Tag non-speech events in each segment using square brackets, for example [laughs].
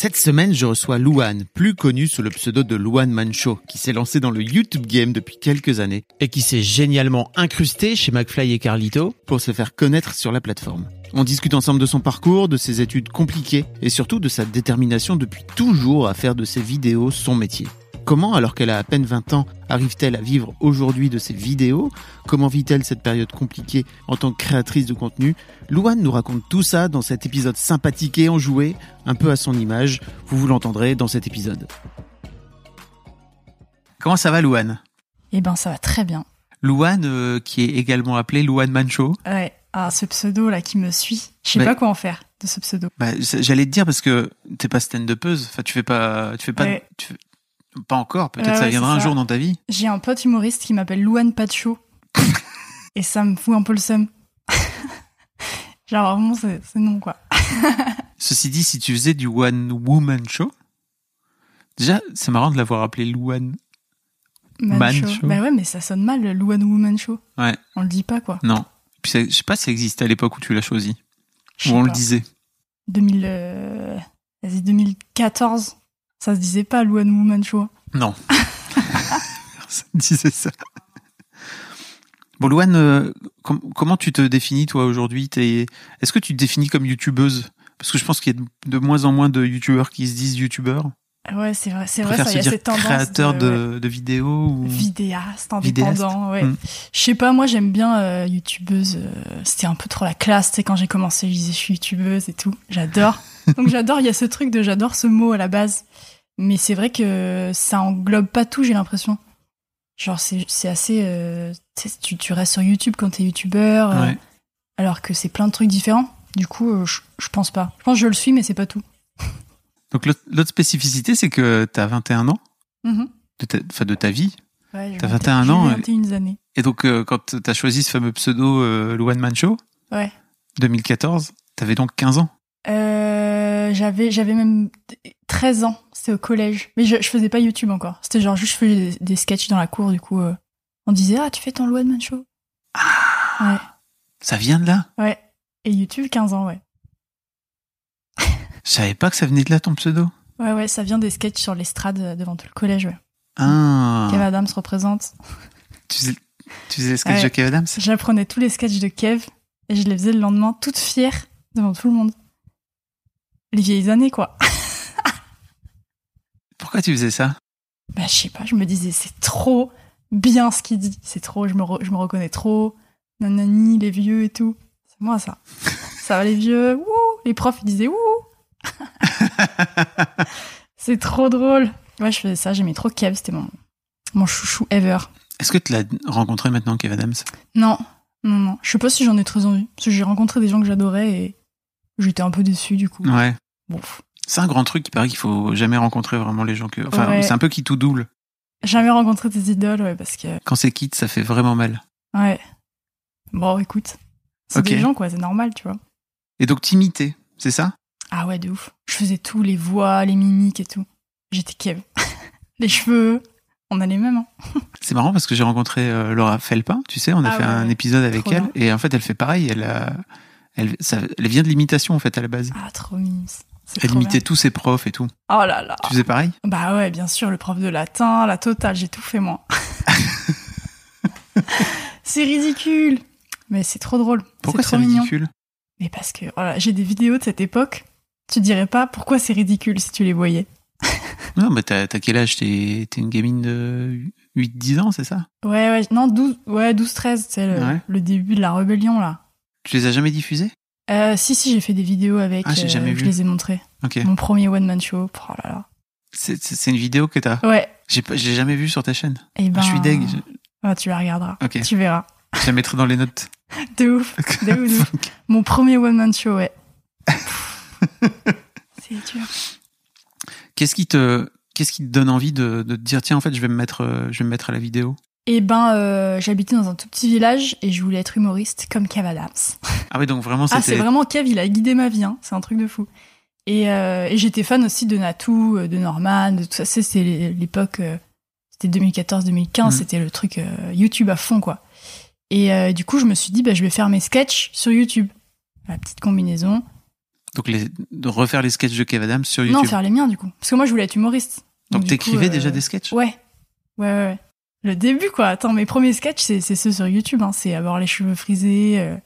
Cette semaine, je reçois Louane, plus connu sous le pseudo de Louane Mancho, qui s'est lancé dans le YouTube game depuis quelques années et qui s'est génialement incrusté chez McFly et Carlito pour se faire connaître sur la plateforme. On discute ensemble de son parcours, de ses études compliquées et surtout de sa détermination depuis toujours à faire de ses vidéos son métier. Comment, alors qu'elle a à peine 20 ans, arrive-t-elle à vivre aujourd'hui de ses vidéos? Comment vit-elle cette période compliquée en tant que créatrice de contenu? Louane nous raconte tout ça dans cet épisode sympathique et enjoué, un peu à son image. Vous vous l'entendrez dans cet épisode. Comment ça va, Louane? Eh ben, ça va très bien. Louane, euh, qui est également appelée Louane Mancho. Ouais. Ah, ce pseudo là qui me suit. Je sais pas quoi en faire de ce pseudo. Bah, j'allais te dire parce que t'es pas stand-upeuse. Enfin, tu fais pas, tu fais pas, Ouais. tu fais- pas encore. Peut-être Ouais, ça viendra un ça. jour dans ta vie. J'ai un pote humoriste qui m'appelle Louane Pacho. [laughs] Et ça me fout un peu le seum. [laughs] Genre vraiment, c'est c'est non quoi. [laughs] Ceci dit, si tu faisais du one woman show, déjà, c'est marrant de l'avoir appelé Louane. Man Man show. show. Bah ouais, mais ça sonne mal, le Louane Woman Show. Ouais. On le dit pas quoi. Non. Puis ça- je sais pas si ça existait à l'époque où tu l'as choisi. Où on le disait. 2000, euh, vas-y, 2014. Ça se disait pas Louane Woman Show. Non. [laughs] ça disait ça. Bon, Louane, euh, com- comment tu te définis, toi, aujourd'hui? Est-ce que tu te définis comme youtubeuse? Parce que je pense qu'il y a de moins en moins de youtubeurs qui se disent youtubeurs. Ouais, c'est vrai, c'est vrai, ça, il y a cette tendance. créateur de, de, ouais. de vidéos ou... Vidéaste, Vidéaste. indépendant, ouais. Mm. Je sais pas, moi j'aime bien euh, youtubeuse. euh, C'était un peu trop la classe, tu sais, quand j'ai commencé, je disais je suis youtubeuse et tout. J'adore. [laughs] Donc j'adore, il y a ce truc de j'adore ce mot à la base. Mais c'est vrai que ça englobe pas tout, j'ai l'impression. Genre c'est c'est assez... euh, tu, tu, restes sur YouTube quand t'es youtubeur, euh, Ouais. alors que c'est plein de trucs différents. Du coup, je je pense pas. Je pense que je le suis, mais c'est pas tout. Donc l'autre spécificité, c'est que t'as 21 ans Mhm. de ta, enfin, de ta vie. Ouais, j'ai T'as 21 21 ans, j'ai et- 21 années. Et donc, euh, quand t'as choisi ce fameux pseudo euh, Louane Mancho, Ouais. 2014, t'avais donc 15 ans. Euh, j'avais j'avais même 13 ans, c'était au collège. Mais je, je faisais pas YouTube encore. C'était genre juste je faisais des, des sketchs dans la cour du coup euh, on disait "Ah, tu fais ton One Man Show." Ça vient de là? Ouais. Et YouTube 15 ans, ouais. Je savais pas que ça venait de là ton pseudo. Ouais ouais, ça vient des sketchs sur l'estrade euh, devant tout le collège, ouais. Ah. Kev Adams représente. Tu faisais, tu faisais les sketchs Ouais. de Kev Adams? J'apprenais tous les sketchs de Kev et je les faisais le lendemain toute fière devant tout le monde. Les vieilles années quoi. [laughs] Pourquoi tu faisais ça? Bah, je sais pas, je me disais, c'est trop bien ce qu'il dit. C'est trop, je me, re- je me reconnais trop. Nanani, les vieux et tout. C'est moi, ça. [laughs] ça va, les vieux? Wouh Les profs, ils disaient, wouh [laughs] C'est trop drôle. Ouais, je faisais ça, j'aimais trop Kev, c'était mon, mon chouchou ever. Est-ce que tu l'as rencontré maintenant, Kev Adams? Non, non, non. Je sais pas si j'en ai très envie. Parce que j'ai rencontré des gens que j'adorais et j'étais un peu déçue, du coup. Ouais. Bon. C'est un grand truc, il paraît qu'il faut jamais rencontrer vraiment les gens que. Enfin, Ouais. c'est un peu qui tout double. Jamais rencontré des idoles, ouais, parce que. Quand c'est quitte, ça fait vraiment mal. Ouais. Bon, écoute. C'est des gens, quoi, c'est normal, tu vois. Et donc, t'imitais, c'est ça? Ah ouais, de ouf. Je faisais tout, les voix, les mimiques et tout. J'étais Kev. [laughs] les cheveux. On a les mêmes. Hein. [laughs] C'est marrant parce que j'ai rencontré euh, Laura Felpin, tu sais, on a Ah fait ouais, un épisode avec elle bien. et en fait elle fait pareil, elle a, elle, ça, elle vient de l'imitation en fait à la base. Ah, trop mignon. C'est Elle imitait bien. tous ses profs et tout. Oh là là. Tu faisais pareil? Bah ouais, bien sûr, le prof de latin, la totale, j'ai tout fait moi. [laughs] c'est ridicule. Mais c'est trop drôle. Pourquoi c'est mignon. ridicule? Mais parce que voilà, j'ai des vidéos de cette époque. Tu dirais pas pourquoi c'est ridicule si tu les voyais. [laughs] Non, mais t'as quel âge? T'es une gamine de 8-10 ans, c'est ça? Ouais, ouais, non, 12, ouais, 12, 13, c'est le, Ouais. le début de la rébellion là. Tu les as jamais diffusés Euh, si, si, j'ai fait des vidéos avec. Ah, j'ai jamais je vu. les ai montrées. Ok. Mon premier one man show. Oh là là. C'est une vidéo que t'as? Ouais. J'ai jamais vu sur ta chaîne. Et ben. Ah, je suis deg. Je, Ah, tu la regarderas. Ok. Tu verras. je la mettrai dans les notes. [laughs] De ouf. De ouf, de [laughs] ouf. Mon premier one man show, ouais. [laughs] c'est dur. Qu'est-ce qui te qu'est-ce qui te donne envie de, de te dire tiens en fait je vais me mettre euh, je vais me mettre à la vidéo? Et ben, euh, j'habitais dans un tout petit village et je voulais être humoriste comme Kev Adams. Ah oui donc vraiment Ah, c'est c'était vraiment Kev, il a guidé ma vie, hein. c'est un truc de fou. Et, euh, et j'étais fan aussi de Natou, de Norman, de tout ça. C'était l'époque, c'était 2014-2015, Mhm. c'était le truc euh, YouTube à fond, quoi. Et du coup, je me suis dit, bah, je vais faire mes sketchs sur YouTube. La petite combinaison. Donc les, de refaire les sketchs de Kev Adams sur Non, YouTube. faire les miens, du coup. Parce que moi, je voulais être humoriste. donc t'écrivais euh, déjà des sketchs? Ouais. Ouais, ouais, ouais. Le début, quoi. Attends, mes premiers sketchs, c'est c'est ceux sur YouTube. Hein. C'est avoir les cheveux frisés. euh,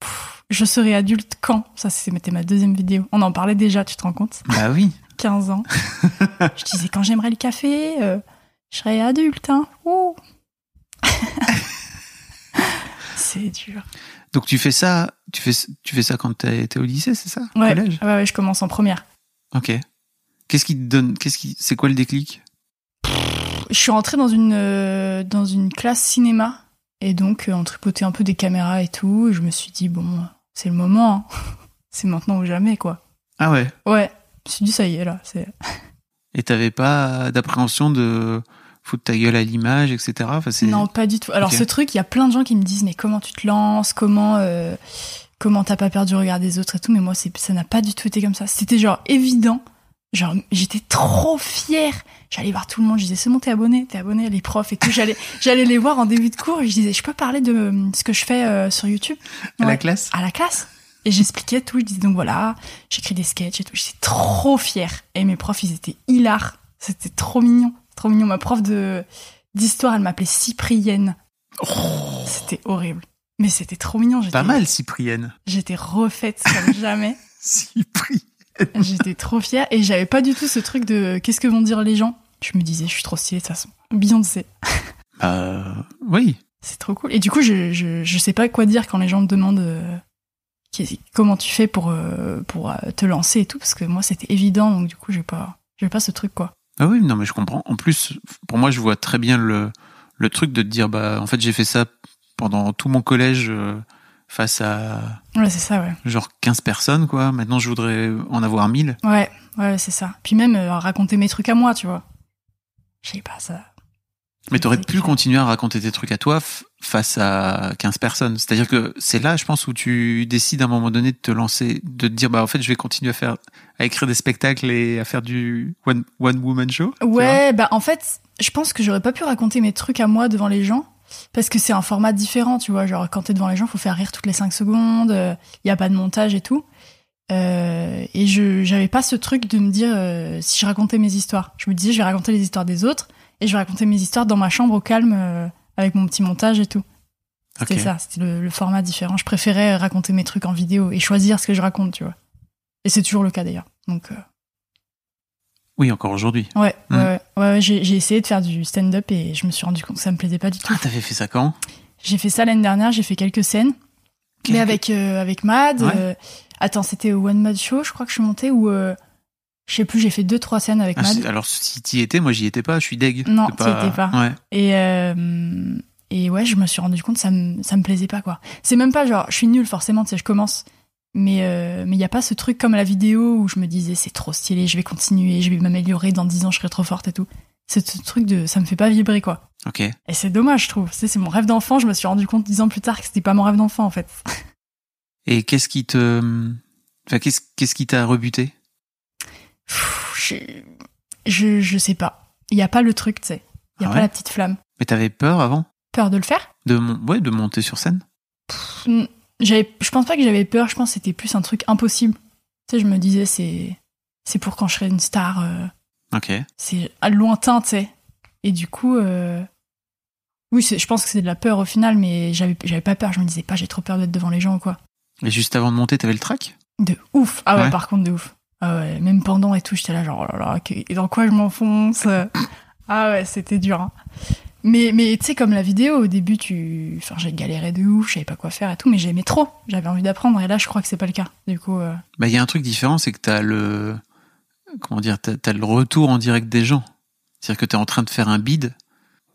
pff, je serai adulte quand? Ça, c'était ma deuxième vidéo. On en parlait déjà, tu te rends compte? Bah oui. [laughs] 15 ans. [laughs] je disais, quand j'aimerais le café, euh, je serai adulte. Hein. Ouh. [laughs] c'est dur. Donc tu fais ça tu fais tu fais ça quand t'es au lycée c'est ça? Ouais, Collège? Ouais, ouais, je commence en première. Ok. Qu'est-ce qui te donne qu'est-ce qui c'est quoi le déclic? Je suis rentrée dans une, euh, dans une classe cinéma. Et donc, euh, on tripotait un peu des caméras et tout. Et je me suis dit, bon, c'est le moment. hein. [laughs] c'est maintenant ou jamais, quoi. Ah ouais? Ouais. Je me suis dit, ça y est, là. C'est... Et t'avais pas d'appréhension de foutre ta gueule à l'image etc. Enfin, Non, pas du tout. Alors, ce truc, il y a plein de gens qui me disent, mais comment tu te lances Comment euh, comment t'as pas perdu le regard des autres et tout Mais moi, ça n'a pas du tout été comme ça. C'était genre évident. Genre, j'étais trop fière. J'allais voir tout le monde. Je disais, c'est bon, t'es abonné, t'es abonné, les profs et tout. J'allais, [laughs] j'allais les voir en début de cours. Et je disais, je peux parler de euh, ce que je fais euh, sur YouTube? À la classe? À la classe. Et j'expliquais tout. Je disais donc voilà, j'écris des sketchs et tout. J'étais trop fière. Et mes profs, ils étaient hilars. C'était trop mignon. Trop mignon. Ma prof de d'histoire, elle m'appelait Cyprienne. C'était horrible. Mais c'était trop mignon. J'étais, Pas mal Cyprienne. J'étais refaite comme [laughs] jamais. Cyprienne. J'étais trop fière. Et j'avais pas du tout ce truc de qu'est-ce que vont dire les gens? Je me disais, je suis trop stylée de toute façon. Beyoncé. Euh, oui. C'est trop cool. Et du coup, je, je, je sais pas quoi dire quand les gens me demandent euh, comment tu fais pour, euh, pour euh, te lancer et tout, parce que moi, c'était évident, donc du coup, j'ai pas, j'ai pas ce truc, quoi. Ah oui, non, mais je comprends. En plus, pour moi, je vois très bien le, le truc de te dire, bah, en fait, j'ai fait ça pendant tout mon collège euh, face à Ouais, c'est ça, ouais. genre 15 personnes, quoi. Maintenant, je voudrais en avoir 1000. Ouais, ouais, c'est ça. Puis même euh, raconter mes trucs à moi, tu vois. Je sais pas, ça. Mais t'aurais pu continuer à raconter tes trucs à toi face à 15 personnes. C'est-à-dire que c'est là, je pense, où tu décides à un moment donné de te lancer, de te dire, bah, en fait, je vais continuer à faire, à écrire des spectacles et à faire du one, one woman show. Ouais, bah en fait, je pense que j'aurais pas pu raconter mes trucs à moi devant les gens. Parce que c'est un format différent, tu vois. Genre, quand t'es devant les gens, faut faire rire toutes les 5 secondes. Il y a pas de montage et tout. Euh, et je j'avais pas ce truc de me dire euh, si je racontais mes histoires. Je me disais, je vais raconter les histoires des autres et je vais raconter mes histoires dans ma chambre au calme euh, avec mon petit montage et tout. C'était ça, c'était le, le format différent. Je préférais raconter mes trucs en vidéo et choisir ce que je raconte, tu vois. Et c'est toujours le cas d'ailleurs. Donc, euh, Oui, encore aujourd'hui. Ouais, Mm. ouais, ouais, j'ai essayé de faire du stand-up et je me suis rendu compte que ça me plaisait pas du tout. Ah, t'avais fait ça quand? J'ai fait ça l'année dernière, j'ai fait quelques scènes, mais avec euh, avec Mad. Ouais. euh, attends, c'était au One Mad Show, je crois que je suis montée ou je sais plus, j'ai fait deux trois scènes avec Ah, Mad. alors, si t'y étais, moi, j'y étais pas, je suis deg. Non, t'y étais pas. Ouais. Et euh, et ouais, je me suis rendu compte ça me ça me plaisait pas quoi. C'est même pas genre je suis nulle forcément, tu sais, je commence. Mais euh, mais il y a pas ce truc comme la vidéo où je me disais c'est trop stylé, je vais continuer, je vais m'améliorer dans 10 ans, je serai trop forte et tout. C'est ce truc de ça me fait pas vibrer quoi. Ok. Et c'est dommage, je trouve. Tu sais, C'est mon rêve d'enfant. Je me suis rendu compte dix ans plus tard que c'était pas mon rêve d'enfant, en fait. Et qu'est-ce qui te, enfin, qu'est-ce, qu'est-ce qui t'a rebuté? Pff, Je, je, je sais pas. Il y a pas le truc, tu sais. Il y a Ah pas la petite flamme. Mais t'avais peur avant Peur de le faire de, mon... ouais, de monter sur scène j'avais, je pense pas que j'avais peur. Je pense que c'était plus un truc impossible. Tu sais, je me disais c'est, c'est pour quand je serai une star. euh, Ok. c'est lointain, tu sais. Et du coup, euh, oui, je pense que c'est de la peur au final, mais j'avais, j'avais pas peur. Je me disais pas, j'ai trop peur d'être devant les gens ou quoi. Et juste avant de monter, t'avais le track De ouf. Ah ouais, Ouais. par contre, de ouf. Ah ouais, même pendant et tout, j'étais là genre, oh là là, et dans quoi je m'enfonce? [laughs] Ah ouais, c'était dur. hein. Mais, mais tu sais, comme la vidéo, au début, tu... Enfin, j'ai galéré de ouf, je savais pas quoi faire et tout, mais j'aimais trop. J'avais envie d'apprendre, et là, je crois que c'est pas le cas. Du coup, euh, Bah, il y a un truc différent, c'est que t'as le, comment dire, t'as, t'as le retour en direct des gens. C'est-à-dire que t'es en train de faire un bid.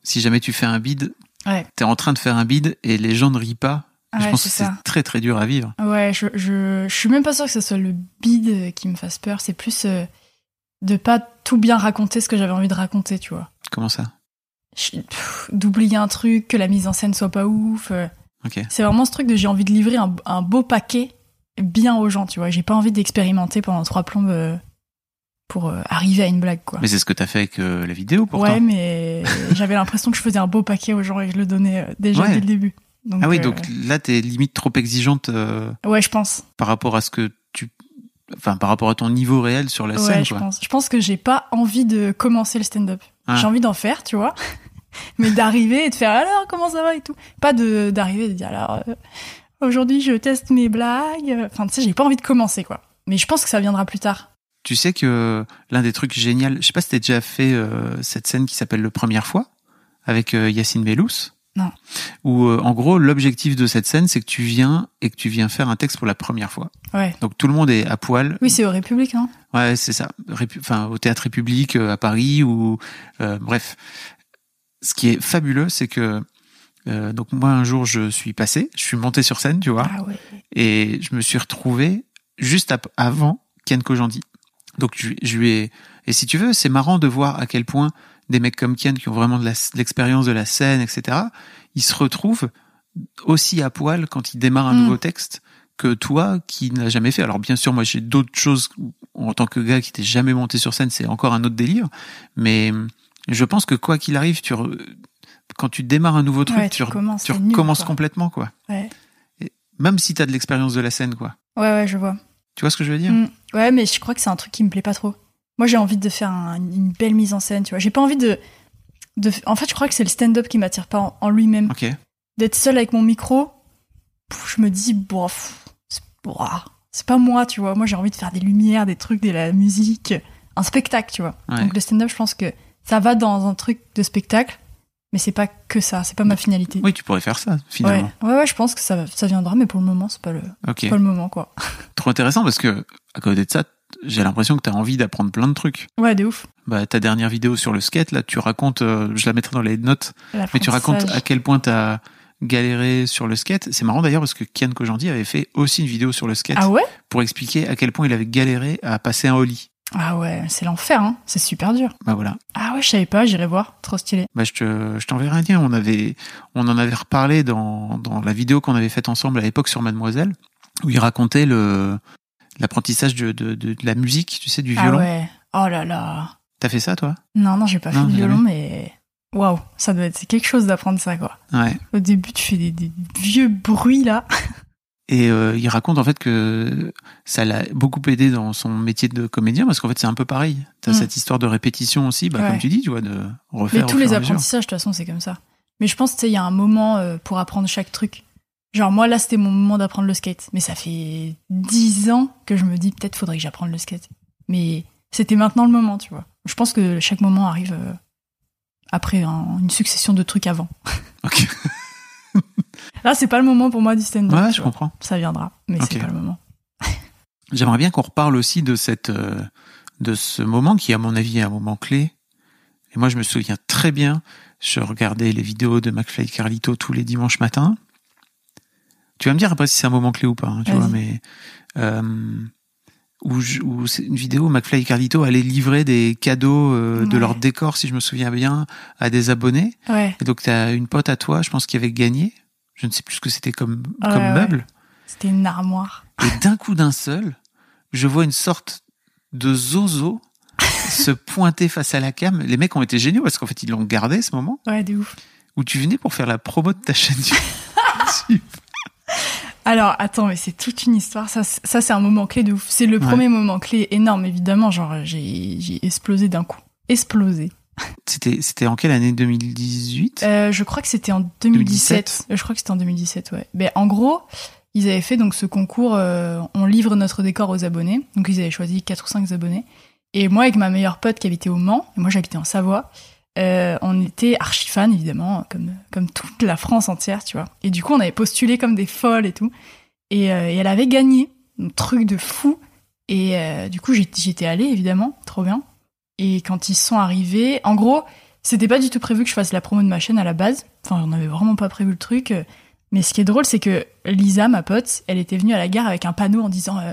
Si jamais tu fais un bid, Ouais. t'es en train de faire un bid et les gens ne rient pas. Ah je pense que c'est très très dur à vivre. Ouais, je, je, je suis même pas sûre que ce soit le bide qui me fasse peur, c'est plus euh, de pas tout bien raconter ce que j'avais envie de raconter, tu vois. Comment ça? D'oublier un truc, que la mise en scène soit pas ouf. euh. C'est vraiment ce truc de j'ai envie de livrer un, un beau paquet bien aux gens, tu vois. J'ai pas envie d'expérimenter pendant trois plombes euh, pour euh, arriver à une blague, quoi. Mais c'est ce que t'as fait avec euh, la vidéo pourtant. ouais, mais [laughs] j'avais l'impression que je faisais un beau paquet aux gens et que je le donnais déjà Ouais. dès le début. Donc, ah oui, euh, donc là t'es limite trop exigeante euh, ouais, je pense. par rapport à ce que tu, enfin par rapport à ton niveau réel sur la Ouais, scène je quoi. pense. Je pense que j'ai pas envie de commencer le stand-up. Ah. J'ai envie d'en faire, tu vois. [laughs] Mais d'arriver et de faire alors comment ça va et tout. Pas de d'arriver et de dire alors euh, aujourd'hui je teste mes blagues. Enfin, tu sais, j'ai pas envie de commencer quoi. Mais je pense que ça viendra plus tard. Tu sais que l'un des trucs géniaux, je sais pas si t'as déjà fait euh, cette scène qui s'appelle le première fois avec euh, Yacine Bellous. Non. Où euh, en gros l'objectif de cette scène c'est que tu viens et que tu viens faire un texte pour la première fois. Ouais. Donc tout le monde est à poil. Oui, c'est au République, hein. Ouais, c'est ça. Répu- Enfin, au Théâtre République euh, à Paris ou euh, bref. Ce qui est fabuleux, c'est que euh, donc moi un jour je suis passé, je suis monté sur scène, tu vois, Ah ouais. et je me suis retrouvé juste avant Ken Kojandi. Donc je, je lui ai et si tu veux, c'est marrant de voir à quel point des mecs comme Ken qui ont vraiment de l'expérience de la scène, etc. Ils se retrouvent aussi à poil quand ils démarrent un Mm. nouveau texte que toi qui n'as jamais fait. Alors bien sûr, moi j'ai d'autres choses en tant que gars qui n'était jamais monté sur scène, c'est encore un autre délire. Mais je pense que quoi qu'il arrive, tu re- quand tu démarres un nouveau truc, Ouais, tu, commences, tu t'es nul, recommences quoi. complètement, quoi. Ouais. Même si t'as de l'expérience de la scène, quoi. Ouais, ouais, je vois. Tu vois ce que je veux dire? Mm. Ouais, mais je crois que c'est un truc qui me plaît pas trop. Moi, j'ai envie de faire un- une belle mise en scène, tu vois. J'ai pas envie de, de. En fait, je crois que c'est le stand-up qui m'attire pas en, en lui-même. D'être seul avec mon micro, je me dis, bof, c'est pas moi, tu vois. Moi, j'ai envie de faire des lumières, des trucs, de la musique, un spectacle, tu vois. Ouais. Donc, le stand-up, je pense que ça va dans un truc de spectacle, mais c'est pas que ça, c'est pas ma finalité. Oui, tu pourrais faire ça, finalement. ouais, ouais, je pense que ça, ça viendra, mais pour le moment, c'est pas le, Ok. pas le moment, quoi. Trop intéressant parce que, à côté de ça, j'ai l'impression que t'as envie d'apprendre plein de trucs. Ouais, de ouf. Bah, ta dernière vidéo sur le skate, là, tu racontes, euh, je la mettrai dans les notes, mais tu racontes à quel point t'as galéré sur le skate. C'est marrant d'ailleurs parce que Kian Kojandi avait fait aussi une vidéo sur le skate Ah ouais? pour expliquer à quel point il avait galéré à passer un holly. Ah ouais, c'est l'enfer, hein. C'est super dur. Bah voilà. Ah ouais, je savais pas, j'irai voir. Trop stylé. Bah, je te, je t'enverrai un lien. On avait, on en avait reparlé dans, dans la vidéo qu'on avait faite ensemble à l'époque sur Mademoiselle, où il racontait le, l'apprentissage de, de, de, de la musique, tu sais, du Ah violon. ouais. Oh là là. T'as fait ça, toi? Non, non, j'ai pas Non, fait de violon, mais waouh, ça doit être c'est quelque chose d'apprendre ça, quoi. Ouais. Au début, tu fais des, des vieux bruits là. [laughs] Et euh, il raconte en fait que ça l'a beaucoup aidé dans son métier de comédien parce qu'en fait c'est un peu pareil. T'as Mm. cette histoire de répétition aussi, bah, Ouais. comme tu dis, tu vois, de refaire. Mais tous les apprentissages, de toute façon, c'est comme ça. Mais je pense, tu sais, il y a un moment euh, pour apprendre chaque truc. Genre, moi, là, c'était mon moment d'apprendre le skate. Mais ça fait dix ans que je me dis, peut-être faudrait que j'apprenne le skate. Mais c'était maintenant le moment, tu vois. Je pense que chaque moment arrive euh, après un- une succession de trucs avant. [laughs] Ok. Là, c'est pas le moment pour moi du stand-up. Ouais, je vois. comprends. Ça viendra, mais c'est pas le moment. [laughs] J'aimerais bien qu'on reparle aussi de cette, euh, de ce moment qui, à mon avis, est un moment clé. Et moi, je me souviens très bien. Je regardais les vidéos de McFly et Carlito tous les dimanches matins. Tu vas me dire après si c'est un moment clé ou pas, hein, tu vois, mais euh, où, c'est une vidéo où McFly et Carlito allaient livrer des cadeaux euh, de leur décor, si je me souviens bien, à des abonnés. Ouais, Et donc, t'as une pote à toi, je pense, qui avait gagné. Je ne sais plus ce que c'était comme, Ouais, comme ouais. meuble. c'était une armoire. Et d'un coup d'un seul, je vois une sorte de zozo [laughs] se pointer face à la cam. Les mecs ont été géniaux parce qu'en fait, ils l'ont gardé ce moment Ouais, de ouf. où tu venais pour faire la promo de ta chaîne [laughs] YouTube. [laughs] Alors, attends, mais c'est toute une histoire. Ça, c'est- ça c'est un moment clé de ouf. C'est le Ouais. premier moment clé énorme, évidemment. Genre, j'ai explosé d'un coup. Explosé. C'était, c'était en quelle année? 2018 Euh, je crois que c'était en 2017. 2017. Euh, Je crois que c'était en 2017, ouais. Ben, en gros, ils avaient fait donc ce concours euh, On livre notre décor aux abonnés. Donc, ils avaient choisi 4 ou 5 abonnés. Et moi, avec ma meilleure pote qui habitait au Mans, et moi j'habitais en Savoie, euh, on était archi fans, évidemment, comme, comme toute la France entière, tu vois. Et du coup, on avait postulé comme des folles et tout. Et, euh, elle avait gagné. Un truc de fou. Et euh, du coup, j'y j'y étais allée, évidemment. Trop bien. Et quand ils sont arrivés, en gros, c'était pas du tout prévu que je fasse la promo de ma chaîne à la base. Enfin, on avait vraiment pas prévu le truc. Mais ce qui est drôle, c'est que Lisa, ma pote, elle était venue à la gare avec un panneau en disant euh,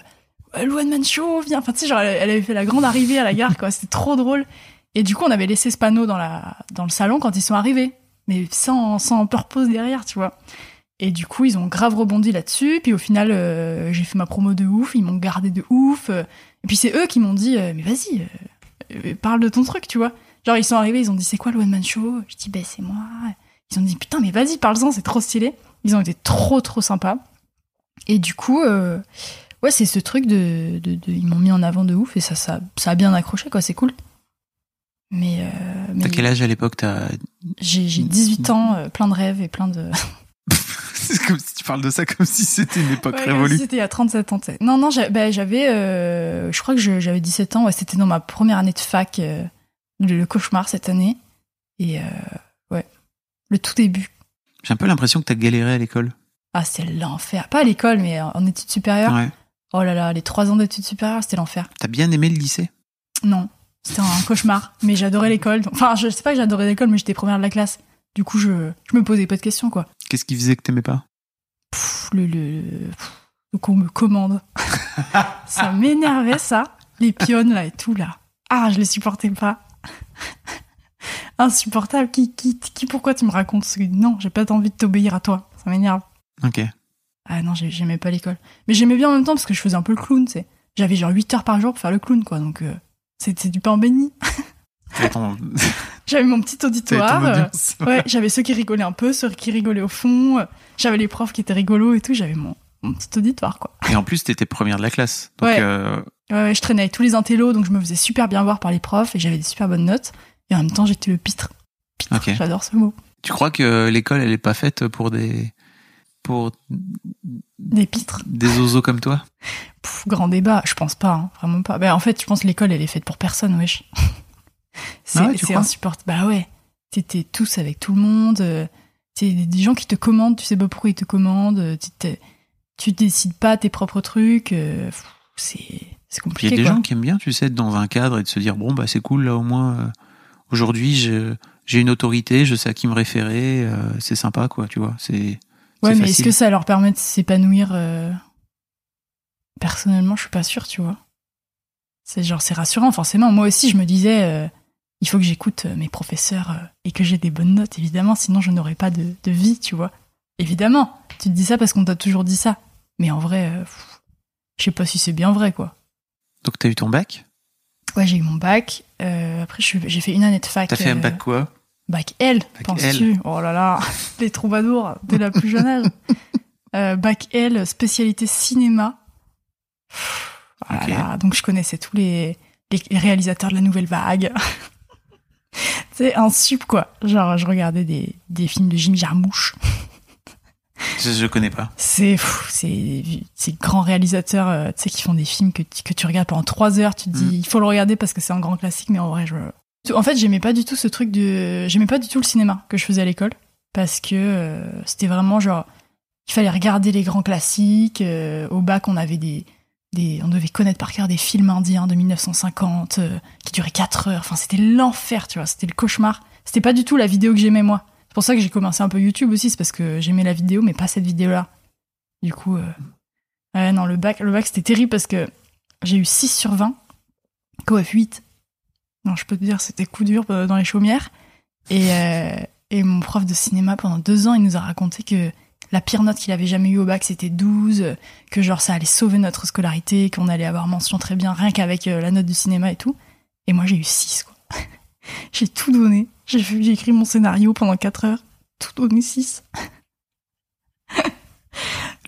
One Man Show, viens. Enfin, tu sais, genre, elle avait fait la grande arrivée à la gare, quoi. C'était trop drôle. Et du coup, on avait laissé ce panneau dans, la, dans le salon quand ils sont arrivés. Mais sans, sans purpose derrière, tu vois. Et du coup, ils ont grave rebondi là-dessus. Puis au final, euh, j'ai fait ma promo de ouf. Ils m'ont gardé de ouf. Et puis c'est eux qui m'ont dit euh, Mais vas-y, euh, parle de ton truc, tu vois. Genre, ils sont arrivés, ils ont dit C'est quoi le One Man Show? Je dis Ben, c'est moi. Ils ont dit Putain, mais vas-y, parle-en, c'est trop stylé. Ils ont été trop, trop sympas. Et du coup, ouais, c'est ce truc de, de- Ils m'ont mis en avant de ouf et ça, ça, ça a bien accroché, quoi, c'est cool. Mais. euh, mais T'as quel âge à l'époque T'as... J'ai j'ai 18 ans, euh, plein de rêves et plein de. [laughs] C'est comme si tu parles de ça comme si c'était une époque Ouais, révolue. si C'était il y a 37 ans. tu sais. Non, non, bah, j'avais, euh, je crois que je- j'avais 17 ans. Ouais, c'était dans ma première année de fac, le, le cauchemar cette année. Et ouais, le tout début. J'ai un peu l'impression que t'as galéré à l'école. Ah, c'est l'enfer. Pas à l'école, mais en en études supérieures. Ouais. Oh là là, les trois ans d'études supérieures, c'était l'enfer. T'as bien aimé le lycée? Non, c'était un cauchemar. Mais j'adorais l'école. Enfin, je sais pas que j'adorais l'école, mais j'étais première de la classe. Du coup, je, je me posais pas de questions, quoi. Qu'est-ce qui faisait que t'aimais pas? Pff, le, le, pff, le qu'on me commande. [laughs] ça m'énervait, ça. Les pionnes, là, et tout, là. Ah, je les supportais pas. Insupportable. Qui, qui, qui, pourquoi tu me racontes ce. Non, j'ai pas envie de t'obéir à toi. Ça m'énerve. Ok. Ah non, j'ai- j'aimais pas l'école. Mais j'aimais bien en même temps parce que je faisais un peu le clown, tu sais. J'avais genre 8 heures par jour pour faire le clown, quoi. Donc, euh, c'est du pain béni. Ton, [laughs] J'avais mon petit ton auditoire. [laughs] Ouais, j'avais ceux qui rigolaient un peu, ceux qui rigolaient au fond. J'avais les profs qui étaient rigolos et tout. J'avais mon, mon petit auditoire, quoi. Et en plus, t'étais première de la classe. Donc, Ouais. euh, Ouais, ouais, je traînais avec tous les intellos, donc je me faisais super bien voir par les profs et j'avais des super bonnes notes. Et en même temps, j'étais le pitre. Pitre, j'adore ce mot. tu crois que l'école, elle est pas faite pour des, pour Des pitres. des oiseaux comme toi? Grand débat, je pense pas, hein, vraiment pas. Ben, en fait, je pense que l'école, elle est faite pour personne, wesh. [laughs] C'est Ah ouais, insupportable. Bah ouais, t'étais tous avec tout le monde. euh, C'est des, gens qui te commandent, tu sais pas pourquoi ils te commandent. euh, Tu, t'es- décides pas tes propres trucs. euh, C'est Puis il compliqué, y a des quoi. gens qui aiment bien, tu sais, être dans un cadre et de se dire bon bah c'est cool là au moins euh, aujourd'hui j'ai une autorité, je sais à qui me référer, euh, c'est sympa quoi, tu vois. C'est Ouais, mais est-ce que ça leur permet de s'épanouir euh, Personnellement, je suis pas sûre, tu vois. C'est genre, c'est rassurant, forcément. Moi aussi, je me disais, euh, il faut que j'écoute euh, mes professeurs euh, et que j'ai des bonnes notes, évidemment, sinon je n'aurais pas de, de vie, tu vois. Évidemment, tu te dis ça parce qu'on t'a toujours dit ça. Mais en vrai, euh, je sais pas si c'est bien vrai, quoi. Donc t'as eu ton bac? Ouais, j'ai eu mon bac. après, j'ai fait une année de fac. T'as fait un bac quoi? Bac L, penses-tu? Oh là là, [laughs] les troubadours dès la plus jeune âge. Bac L, spécialité cinéma. Voilà, donc je connaissais tous les, réalisateurs de la nouvelle vague. [laughs] C'est un sup quoi. Genre je regardais des, des films de Jimmy Jarmouche. je, je connais pas. C'est c'est ces grands réalisateurs euh, tu sais qui font des films que tu, que tu regardes pendant trois heures. Tu te dis Mm. il faut le regarder parce que c'est un grand classique, mais en vrai je en fait j'aimais pas du tout ce truc de j'aimais pas du tout le cinéma que je faisais à l'école parce que euh, c'était vraiment genre il fallait regarder les grands classiques. euh, au bac on avait des on devait connaître par cœur des films indiens de 1950 euh, qui duraient 4 heures. Enfin, c'était l'enfer, tu vois. C'était le cauchemar. C'était pas du tout la vidéo que j'aimais moi. C'est pour ça que j'ai commencé un peu YouTube aussi, c'est parce que j'aimais la vidéo, mais pas cette vidéo-là. Du coup, euh... ouais, non, le bac, le bac c'était terrible parce que j'ai eu 6 sur 20, COF 8. Non, je peux te dire, c'était coup dur euh, dans les chaumières. Et, et mon prof de cinéma, pendant deux ans, il nous a raconté que la pire note qu'il avait jamais eue au bac, c'était 12, que genre ça allait sauver notre scolarité, qu'on allait avoir mention très bien, rien qu'avec euh, la note du cinéma et tout. Et moi, j'ai eu 6, quoi. [laughs] j'ai tout donné. J'ai écrit mon scénario pendant 4 heures. Tout donné 6. [laughs]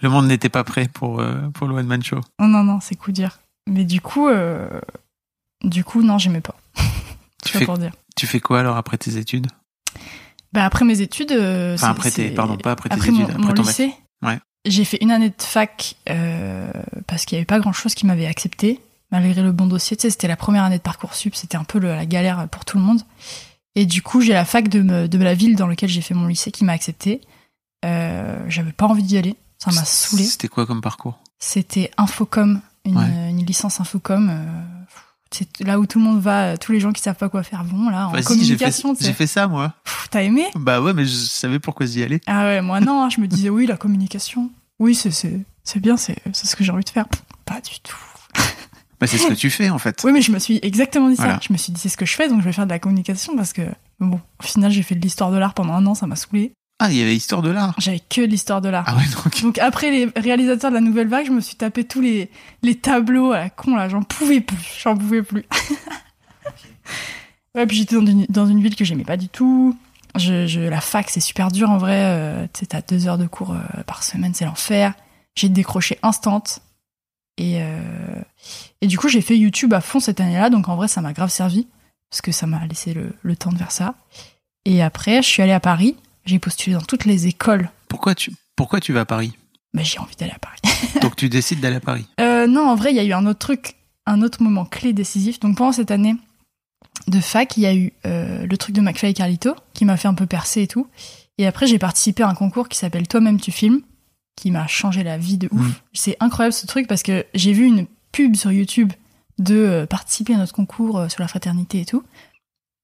Le monde n'était pas prêt pour, euh, pour le One Man Show. Non, non, non, c'est coup dur. Mais du coup, euh, du coup, non, j'aimais pas. [laughs] Tu Tu fais, pour dire. tu fais quoi alors après tes études? Bah après mes études, euh, Enfin, après tes- pardon, pas après tes après études, mon, après mon ton lycée. Ouais. J'ai fait une année de fac euh, parce qu'il y avait pas grand chose qui m'avait accepté malgré le bon dossier. Tu sais, c'était la première année de parcoursup, c'était un peu le- la galère pour tout le monde. Et du coup, j'ai la fac de, me- de la ville dans laquelle j'ai fait mon lycée qui m'a accepté. Euh, J'avais pas envie d'y aller, ça m'a saoulé. C'était quoi comme parcours? C'était Infocom, une, Ouais. une licence Infocom. C'est là où tout le monde va, euh, tous les gens qui savent pas quoi faire vont là en Vas-y, j'ai fait, communication. tu j'ai fait ça moi. Pff, T'as aimé? Bah ouais, mais je savais pourquoi j'y allais. Ah ouais, moi non, hein, je me [laughs] disais oui, la communication. Oui, c'est c'est c'est bien, c'est c'est ce que j'ai envie de faire. Pff, Pas du tout. [laughs] Bah, c'est ce que tu fais en fait. Oui, mais je me suis exactement dit Voilà. ça. Je me suis dit c'est ce que je fais, donc je vais faire de la communication parce que bon, au final, j'ai fait de l'histoire de l'art pendant un an, ça m'a saoulé. Ah, il y avait histoire de l'art. J'avais que de l'histoire de l'art. Ah ouais, donc. Donc après les réalisateurs de la nouvelle vague, je me suis tapé tous les, les tableaux à la con là, j'en pouvais plus, j'en pouvais plus. [laughs] ouais, puis j'étais dans une, dans une ville que j'aimais pas du tout. Je, je, la fac c'est super dur en vrai, euh, tu sais t'as deux heures de cours euh, par semaine, c'est l'enfer. J'ai décroché instant. Et, euh, et du coup j'ai fait YouTube à fond cette année-là, donc en vrai ça m'a grave servi, parce que ça m'a laissé le, le temps de faire ça. Et après je suis allée à Paris, j'ai postulé dans toutes les écoles, Pourquoi tu, pourquoi tu vas à Paris? Mais j'ai envie d'aller à Paris. [laughs] Donc tu décides d'aller à Paris? Euh, non, en vrai, il y a eu un autre truc, un autre moment clé décisif. Donc pendant cette année de fac, il y a eu euh, le truc de McFly et Carlito qui m'a fait un peu percer et tout. Et après, j'ai participé à un concours qui s'appelle Toi-même tu filmes, qui m'a changé la vie de ouf. Mhm. C'est incroyable ce truc parce que j'ai vu une pub sur YouTube de euh, participer à notre concours sur la fraternité et tout.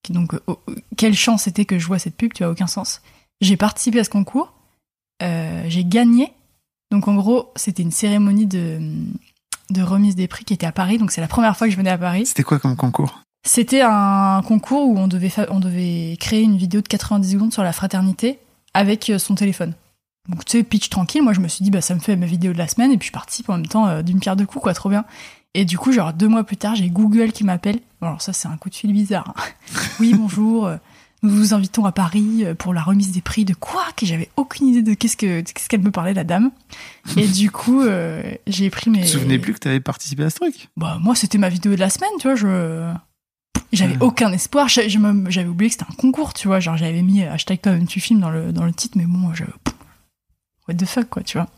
Donc, oh, quelle chance c'était que je vois cette pub, tu as aucun sens. J'ai participé à ce concours, euh, j'ai gagné. Donc en gros, c'était une cérémonie de, de remise des prix qui était à Paris. Donc c'est la première fois que je venais à Paris. C'était quoi comme concours? C'était un concours où on devait, fa- on devait créer une vidéo de 90 secondes sur la fraternité avec euh, son téléphone. Donc tu sais, pitch tranquille, moi je me suis dit, bah ça me fait ma vidéo de la semaine et puis je participe en même temps euh, d'une pierre deux coups, quoi, trop bien. Et du coup, genre deux mois plus tard, j'ai Google qui m'appelle. Bon, alors ça c'est un coup de fil bizarre. hein. oui, bonjour, euh, nous vous invitons à Paris euh, pour la remise des prix de quoi? Que j'avais aucune idée de qu'est-ce que qu'est-ce qu'elle me parlait la dame. Et du coup, euh, j'ai pris mes... Tu te souvenais plus que tu avais participé à ce truc? Bah moi c'était ma vidéo de la semaine, tu vois, je j'avais Ouais. aucun espoir, j'avais oublié que c'était un concours, tu vois, genre j'avais mis hashtag toi même tu filmes dans le dans le titre mais bon, je what the fuck quoi, tu vois.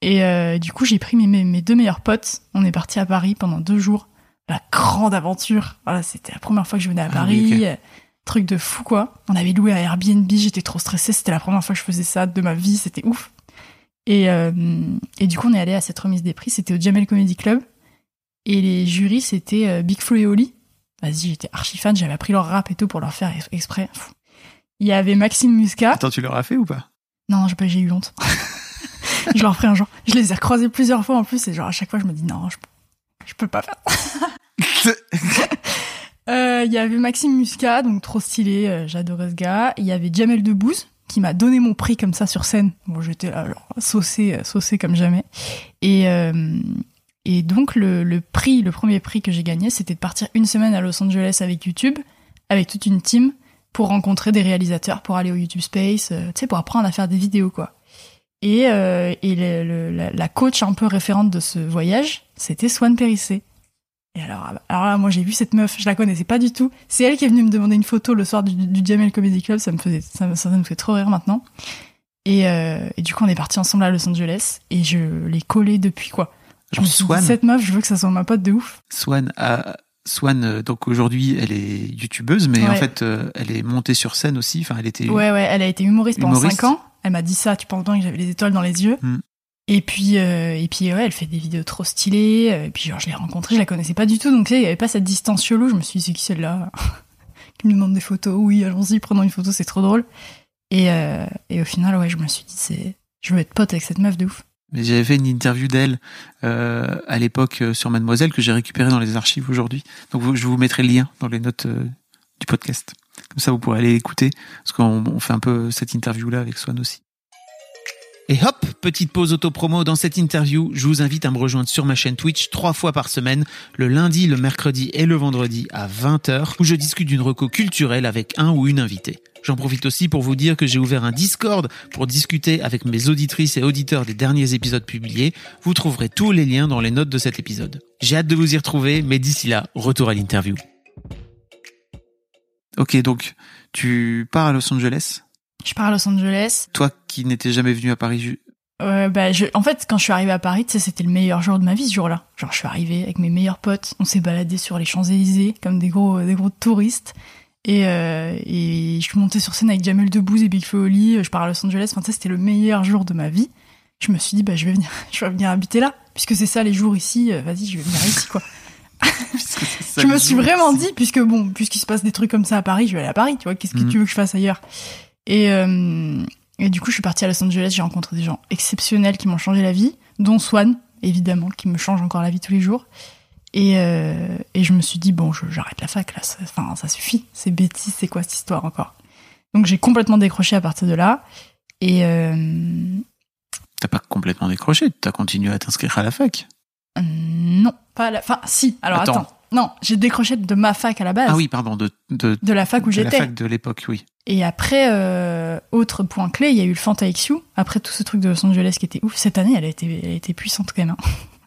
Et euh, du coup, j'ai pris mes, mes, mes deux meilleurs potes, on est parti à Paris pendant deux jours, la grande aventure. Voilà, c'était la première fois que je venais à Ah Paris. oui. Truc de fou quoi. On avait loué un Airbnb, j'étais trop stressée, c'était la première fois que je faisais ça de ma vie, c'était ouf. Et, euh, et du coup, on est allé à cette remise des prix, c'était au Jamel Comedy Club. Et les jurys, c'était euh, Big Flo et Oli. Vas-y, j'étais archi fan, j'avais appris leur rap et tout pour leur faire ex- exprès. Pff. Il y avait Maxime Muscat. Attends, tu l'auras fait ou pas? Non, j'ai pas, j'ai eu honte. [laughs] je leur ferai un jour. Je les ai recroisés plusieurs fois en plus, et genre à chaque fois, je me dis non, je, je peux pas faire. [laughs] Euh, Il y avait Maxime Muscat, donc trop stylé, euh, j'adorais ce gars. Il y avait Jamel Debbouze, qui m'a donné mon prix comme ça sur scène. Bon, j'étais là, saucé, euh, saucé comme jamais. Et, euh, donc, le, prix, le premier prix que j'ai gagné, c'était de partir une semaine à Los Angeles avec YouTube, avec toute une team, pour rencontrer des réalisateurs, pour aller au YouTube Space, tu sais, pour apprendre à faire des vidéos, quoi. Et, la coach un peu référente de ce voyage, c'était Swan Périssé. Et alors, alors là, moi j'ai vu cette meuf, je la connaissais pas du tout. C'est elle qui est venue me demander une photo le soir du, du Jamel Comedy Club, ça me faisait, ça, me- ça me fait trop rire maintenant. Et, euh, et du coup, on est partis ensemble à Los Angeles et je l'ai collée depuis quoi. Je Alors, me suis dit, Swan, cette meuf, je veux que ça soit ma pote de ouf. Swan, a- Swan euh, donc aujourd'hui, elle est youtubeuse, mais Ouais. en fait, euh, elle est montée sur scène aussi. Enfin, elle était. Ouais, ouais, elle a été humoriste pendant Humoriste. 5 ans. Elle m'a dit ça, tu penses bien que j'avais les étoiles dans les yeux. Hmm. Et puis, euh, et puis ouais, elle fait des vidéos trop stylées. euh, Et puis, genre, je l'ai rencontrée, je la connaissais pas du tout. Donc, tu sais, il y avait pas cette distance chelou. Je me suis dit, c'est qui celle-là [laughs] Qui me demande des photos? Oui, allons-y, prenons une photo, c'est trop drôle. Et, euh, et au final, ouais, je me suis dit, c'est, je veux être pote avec cette meuf de ouf. Mais j'avais fait une interview d'elle euh, à l'époque euh, sur Mademoiselle que j'ai récupérée dans les archives aujourd'hui. Donc je vous mettrai le lien dans les notes euh, du podcast. Comme ça, vous pourrez aller écouter parce qu'on on fait un peu cette interview là avec Swan aussi. Et hop, petite pause auto-promo dans cette interview. Je vous invite à me rejoindre sur ma chaîne Twitch trois fois par semaine, le lundi, le mercredi et le vendredi à 20h, où je discute d'une reco culturelle avec un ou une invitée. J'en profite aussi pour vous dire que j'ai ouvert un Discord pour discuter avec mes auditrices et auditeurs des derniers épisodes publiés. Vous trouverez tous les liens dans les notes de cet épisode. J'ai hâte de vous y retrouver, mais d'ici là, retour à l'interview. Ok, donc tu pars à Los Angeles? Je pars à Los Angeles. Toi qui n'étais jamais venu à Paris, Euh, bah, je, en fait, quand je suis arrivée à Paris, c'était le meilleur jour de ma vie ce jour-là. Genre, je suis arrivée avec mes meilleurs potes, on s'est baladé sur les Champs-Élysées comme des gros, des gros touristes. Et, euh, et je suis montée sur scène avec Jamel Debbouze et Big Flo Oli. Je pars à Los Angeles. Enfin, sais, c'était le meilleur jour de ma vie. Je me suis dit, bah, je vais venir, [laughs] je vais venir habiter là, puisque c'est ça les jours ici. euh, Vas-y, je vais venir ici, quoi. [laughs] Ça je me suis vraiment ici. dit, puisque bon, puisqu'il se passe des trucs comme ça à Paris, je vais aller à Paris, tu vois, qu'est-ce que Mhm. tu veux que je fasse ailleurs? Et, euh, et du coup, je suis partie à Los Angeles, j'ai rencontré des gens exceptionnels qui m'ont changé la vie, dont Swan, évidemment, qui me change encore la vie tous les jours. Et, euh, et je me suis dit, bon, j'arrête la fac, là, ça, enfin, ça suffit, c'est bêtise, c'est quoi cette histoire encore? Donc j'ai complètement décroché à partir de là. Et euh, T'as pas complètement décroché, t'as continué à t'inscrire à la fac? non, pas à la... Enfin, si, alors Attends. attends. Non, j'ai décroché de ma fac à la base, Ah oui, pardon, de, de, de la fac où de la j'étais. fac de l'époque, oui. Et après, euh, autre point clé, il y a eu le Fanta XU. Après tout ce truc de Los Angeles qui était ouf, cette année, elle a été, elle a été puissante quand même. hein.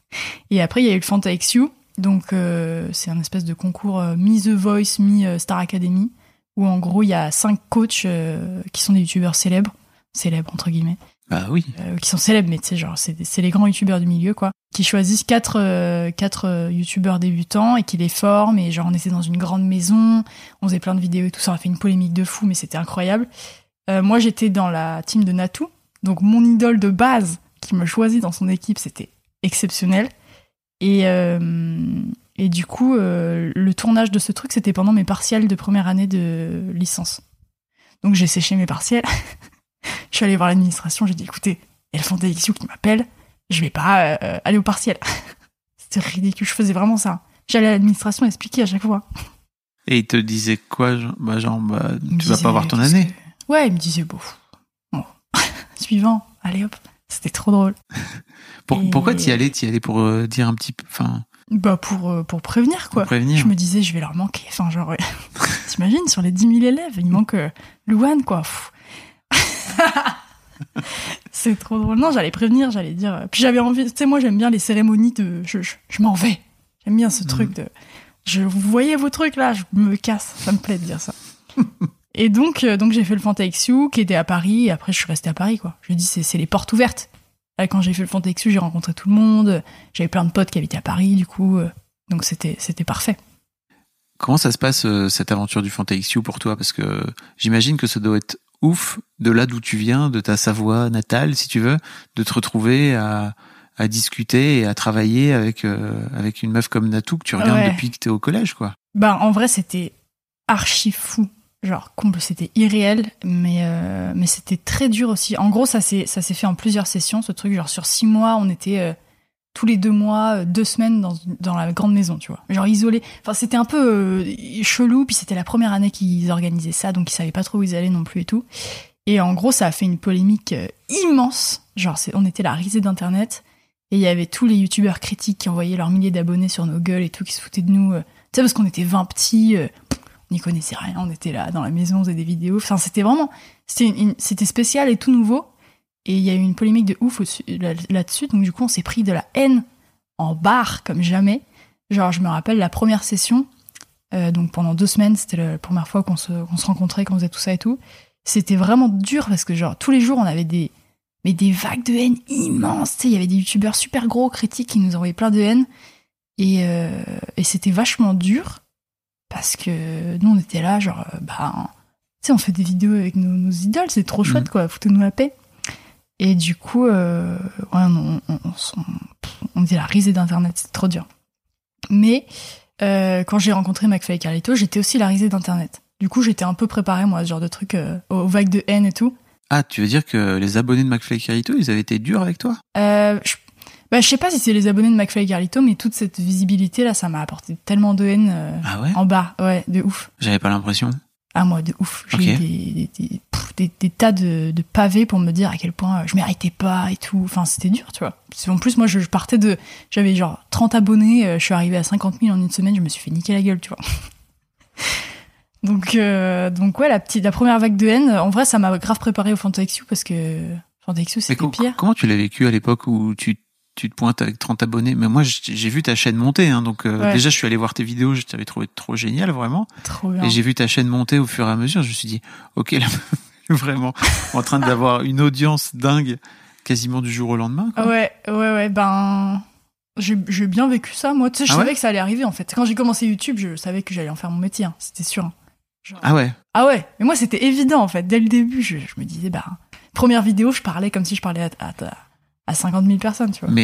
[laughs] Et après, il y a eu le Fanta XU. Donc, euh, c'est un espèce de concours euh, mi-The Voice, mi-Star Academy, où en gros, il y a cinq coachs euh, qui sont des youtubeurs célèbres, célèbres entre guillemets, Bah oui. euh, qui sont célèbres, mais tu sais, genre, c'est les grands youtubeurs du milieu, quoi, qui choisissent quatre, euh, quatre euh, youtubeurs débutants et qui les forment. Et genre, on était dans une grande maison, on faisait plein de vidéos et tout ça, on a fait une polémique de fou, mais c'était incroyable. Moi, j'étais dans la team de Natou, donc mon idole de base qui me choisit dans son équipe, c'était exceptionnel. Et, et du coup, le tournage de ce truc, c'était pendant mes partiels de première année de licence. Donc j'ai séché mes partiels. [laughs] [laughs] je suis allée voir l'administration, j'ai dit écoutez, il y a le qui m'appelle, je vais pas euh, aller au partiel. [laughs] C'était ridicule, je faisais vraiment ça. J'allais à l'administration expliquer à chaque fois. Et il te disait quoi genre, bah, genre, bah, tu vas disait, pas avoir ton année. que- Ouais, il me disait bon, bon. [laughs] suivant, allez hop. C'était trop drôle. Pour- Et- Pourquoi t'y allais T'y allais pour euh, dire un petit peu, enfin, Bah pour, euh, pour prévenir quoi. pour prévenir. Je me disais, je vais leur manquer. Enfin, genre, t'imagines, sur les 10 000 élèves, il manque euh, Louane, quoi. Pff. [laughs] c'est trop drôle. Non, j'allais prévenir, j'allais dire. euh, Puis j'avais envie, tu sais, moi, j'aime bien les cérémonies de. Je, je, je m'en vais. J'aime bien ce Mhm. truc de. Je, vous voyez vos trucs là, je me casse. Ça me plaît de dire ça. [laughs] et donc, euh, donc j'ai fait le Fanta XU qui était à Paris, et après, je suis restée à Paris, quoi. Je dis, c'est c'est les portes ouvertes. Là, quand j'ai fait le Fanta XU, j'ai rencontré tout le monde. J'avais plein de potes qui habitaient à Paris, du coup. euh, donc c'était c'était parfait. Comment ça se passe euh, cette aventure du Fanta XU pour toi? Parce que j'imagine que ça doit être ouf de là d'où tu viens, de ta Savoie natale, si tu veux, de te retrouver à, à discuter et à travailler avec euh, avec une meuf comme Natou que tu regardes Ouais. depuis que t'es au collège, quoi. Ben en vrai c'était archi fou, genre comble, c'était irréel, mais euh, mais c'était très dur aussi. En gros ça s'est ça s'est fait en plusieurs sessions, ce truc genre sur six mois on était euh, tous les deux mois, euh, deux semaines dans, dans la grande maison, tu vois. Genre isolé. Enfin, c'était un peu euh, chelou, puis c'était la première année qu'ils organisaient ça, donc ils savaient pas trop où ils allaient non plus et tout. Et en gros, ça a fait une polémique euh, immense. Genre, on était la risée d'Internet, et il y avait tous les youtubeurs critiques qui envoyaient leurs milliers d'abonnés sur nos gueules et tout, qui se foutaient de nous. euh. Tu sais, parce qu'on était 20 petits, on n'y connaissait rien, on était là dans la maison, on faisait des vidéos. Enfin, c'était vraiment, c'était spécial et tout nouveau. Et il y a eu une polémique de ouf là-dessus. Donc du coup, on s'est pris de la haine en barre comme jamais. Genre, je me rappelle la première session. euh, donc pendant deux semaines, c'était la première fois qu'on se, se rencontrait, qu'on faisait tout ça et tout. C'était vraiment dur parce que genre tous les jours, on avait des mais des vagues de haine immenses. Tu sais, il y avait des youtubeurs super gros critiques qui nous envoyaient plein de haine. Et, euh, et c'était vachement dur parce que nous, on était là, genre, euh, bah, tu sais, on fait des vidéos avec nos, nos idoles, c'est trop chouette, quoi, foutez-nous la paix. Et du coup, euh, ouais, on, on, on, s'en- on dit la risée d'Internet, c'est trop dur. Mais euh, quand j'ai rencontré McFly et Carlito, j'étais aussi la risée d'Internet. Du coup, j'étais un peu préparée, moi, à ce genre de truc, euh, aux vagues de haine et tout. Ah, tu veux dire que les abonnés de McFly et Carlito, ils avaient été durs avec toi? Je, bah, je sais pas si c'est les abonnés de McFly et Carlito, mais toute cette visibilité là, ça m'a apporté tellement de haine Ah ouais? en bas, ouais, de ouf. J'avais pas l'impression. Ah moi de ouf. J'ai Ok. eu des, des, des, pff, des- des tas de, de pavés pour me dire à quel point je méritais pas et tout. Enfin c'était dur, tu vois. Qu'en plus moi je, je partais de, j'avais genre 30 abonnés, euh, je suis arrivée à 50 000 en une semaine, je me suis fait niquer la gueule, tu vois. [laughs] donc euh, donc ouais la petite, la première vague de haine, en vrai ça m'a grave préparé au Fantaxu parce que Fantaxu Mais c'était pire. comment tu l'as vécu à l'époque où tu, tu te pointes avec 30 abonnés? Mais moi, j'ai j'ai vu ta chaîne monter. Hein, donc euh, Ouais. déjà, je suis allé voir tes vidéos. Je t'avais trouvé trop génial, vraiment. Trop bien. Et j'ai vu ta chaîne monter au fur et à mesure. Je me suis dit, ok, là, [laughs] [laughs] vraiment en train d'avoir une audience dingue, quasiment du jour au lendemain. quoi. Ah Ouais, ouais, ouais, ben. J'ai j'ai bien vécu ça, moi. Tu sais, je Ah savais ouais que ça allait arriver, en fait. Quand j'ai commencé YouTube, je savais que j'allais en faire mon métier, hein, c'était sûr. hein. Genre- Ah ouais. Ah ouais, mais moi, c'était évident, en fait. Dès le début, je, je me disais, bah, première vidéo, je parlais comme si je parlais à, à, à 50 000 personnes, tu vois. Mais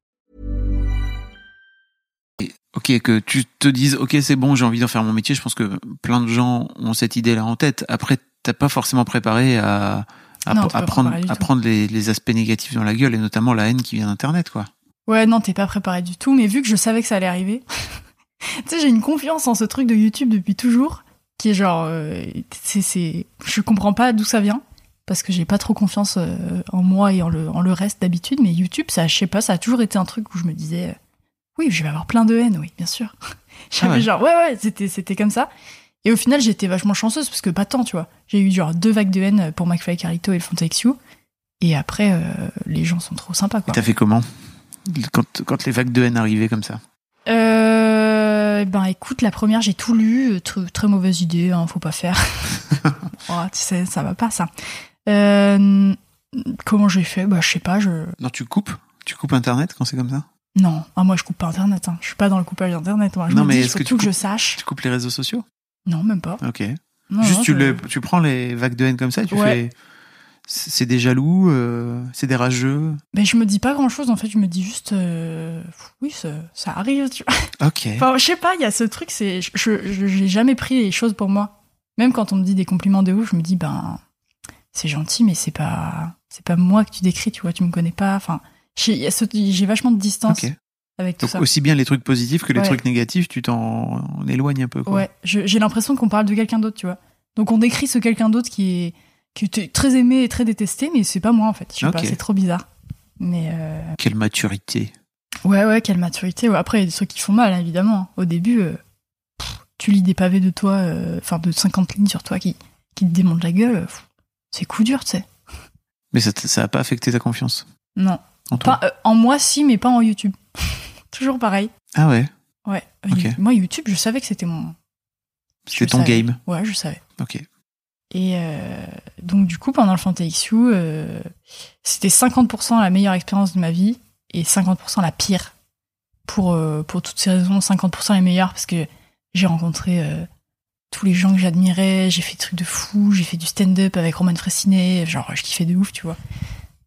Ok, que tu te dises, ok, c'est bon, j'ai envie d'en faire mon métier. Je pense que plein de gens ont cette idée-là en tête. Après, t'as pas forcément préparé à, à, Non, prendre, à les, les aspects négatifs dans la gueule et notamment la haine qui vient d'Internet, quoi. Ouais, non, t'es pas préparé du tout, mais vu que je savais que ça allait arriver, [laughs] tu sais, j'ai une confiance en ce truc de YouTube depuis toujours, qui est genre, euh, c'est, c'est, je comprends pas d'où ça vient, parce que j'ai pas trop confiance euh, en moi et en le, en le reste d'habitude, mais YouTube, ça, je sais pas, ça a toujours été un truc où je me disais, oui, je vais avoir plein de haine, oui, bien sûr. [laughs] J'avais Ah ouais. genre, ouais, ouais, c'était, c'était comme ça. Et au final, j'étais vachement chanceuse, parce que pas tant, tu vois. J'ai eu genre deux vagues de haine pour McFly Carlito et le Fontexio, et après, euh, les gens sont trop sympas, quoi. t'as fait comment? Quand, quand les vagues de haine arrivaient comme ça? Euh, ben écoute, la première j'ai tout lu, euh, tr- très mauvaise idée, hein, faut pas faire. [laughs] Oh, tu sais, ça va pas ça. Euh, comment j'ai fait? Bah je sais pas, je Non, tu coupes? Tu coupes Internet quand c'est comme ça? Non, ah, moi je coupe pas internet, hein. je suis pas dans le coupage d'internet. Moi. Je Non, me mais dis, est-ce que tu que je coupes- sache. Tu coupes les réseaux sociaux? Non, même pas. Ok. Non, Juste, non, tu, je- les- tu prends les vagues de haine comme ça et tu Ouais. fais. C'est des jaloux, euh, c'est des rageux. Ben, je me dis pas grand chose en fait, je me dis juste, euh, oui, ça, ça arrive. Tu vois. Ok. [laughs] Enfin, je sais pas, il y a ce truc, c'est, je, je- j'ai jamais pris les choses pour moi. Même quand on me dit des compliments de ouf, je me dis, ben, c'est gentil, mais c'est pas, c'est pas moi que tu décris, tu vois, tu me connais pas. Enfin, j'ai, vachement de distance avec tout Donc ça. aussi bien les trucs positifs que les Ouais. trucs négatifs, tu t'en en éloignes un peu. Quoi. Ouais, j'ai l'impression qu'on parle de quelqu'un d'autre, tu vois. Donc on décrit ce quelqu'un d'autre qui est, qui très aimé et très détesté, mais c'est pas moi en fait. Je sais pas, c'est trop bizarre. Mais euh, Quelle maturité. Ouais, ouais, quelle maturité. Ouais, après, il y a des trucs qui font mal, évidemment. Au début, euh, pff, tu lis des pavés de toi, euh, enfin de 50 lignes sur toi qui, qui te démontent la gueule. C'est coup dur, tu sais. Mais ça t- ça a pas affecté ta confiance? Non. En toi Pas, euh, en moi, si, mais pas en YouTube. [laughs] Toujours pareil. Ah ouais Ouais. You- Moi, YouTube, je savais que c'était mon. C'était ton savais. game. Ouais, je savais. Ok. Et euh, donc, du coup, pendant le Fantaxu, euh, c'était 50% la meilleure expérience de ma vie et 50% la pire. Pour, euh, pour toutes ces raisons, 50% les meilleures parce que j'ai rencontré euh, tous les gens que j'admirais, j'ai fait des trucs de fou, j'ai fait du stand-up avec Roman Fressinet, genre je kiffais de ouf, tu vois.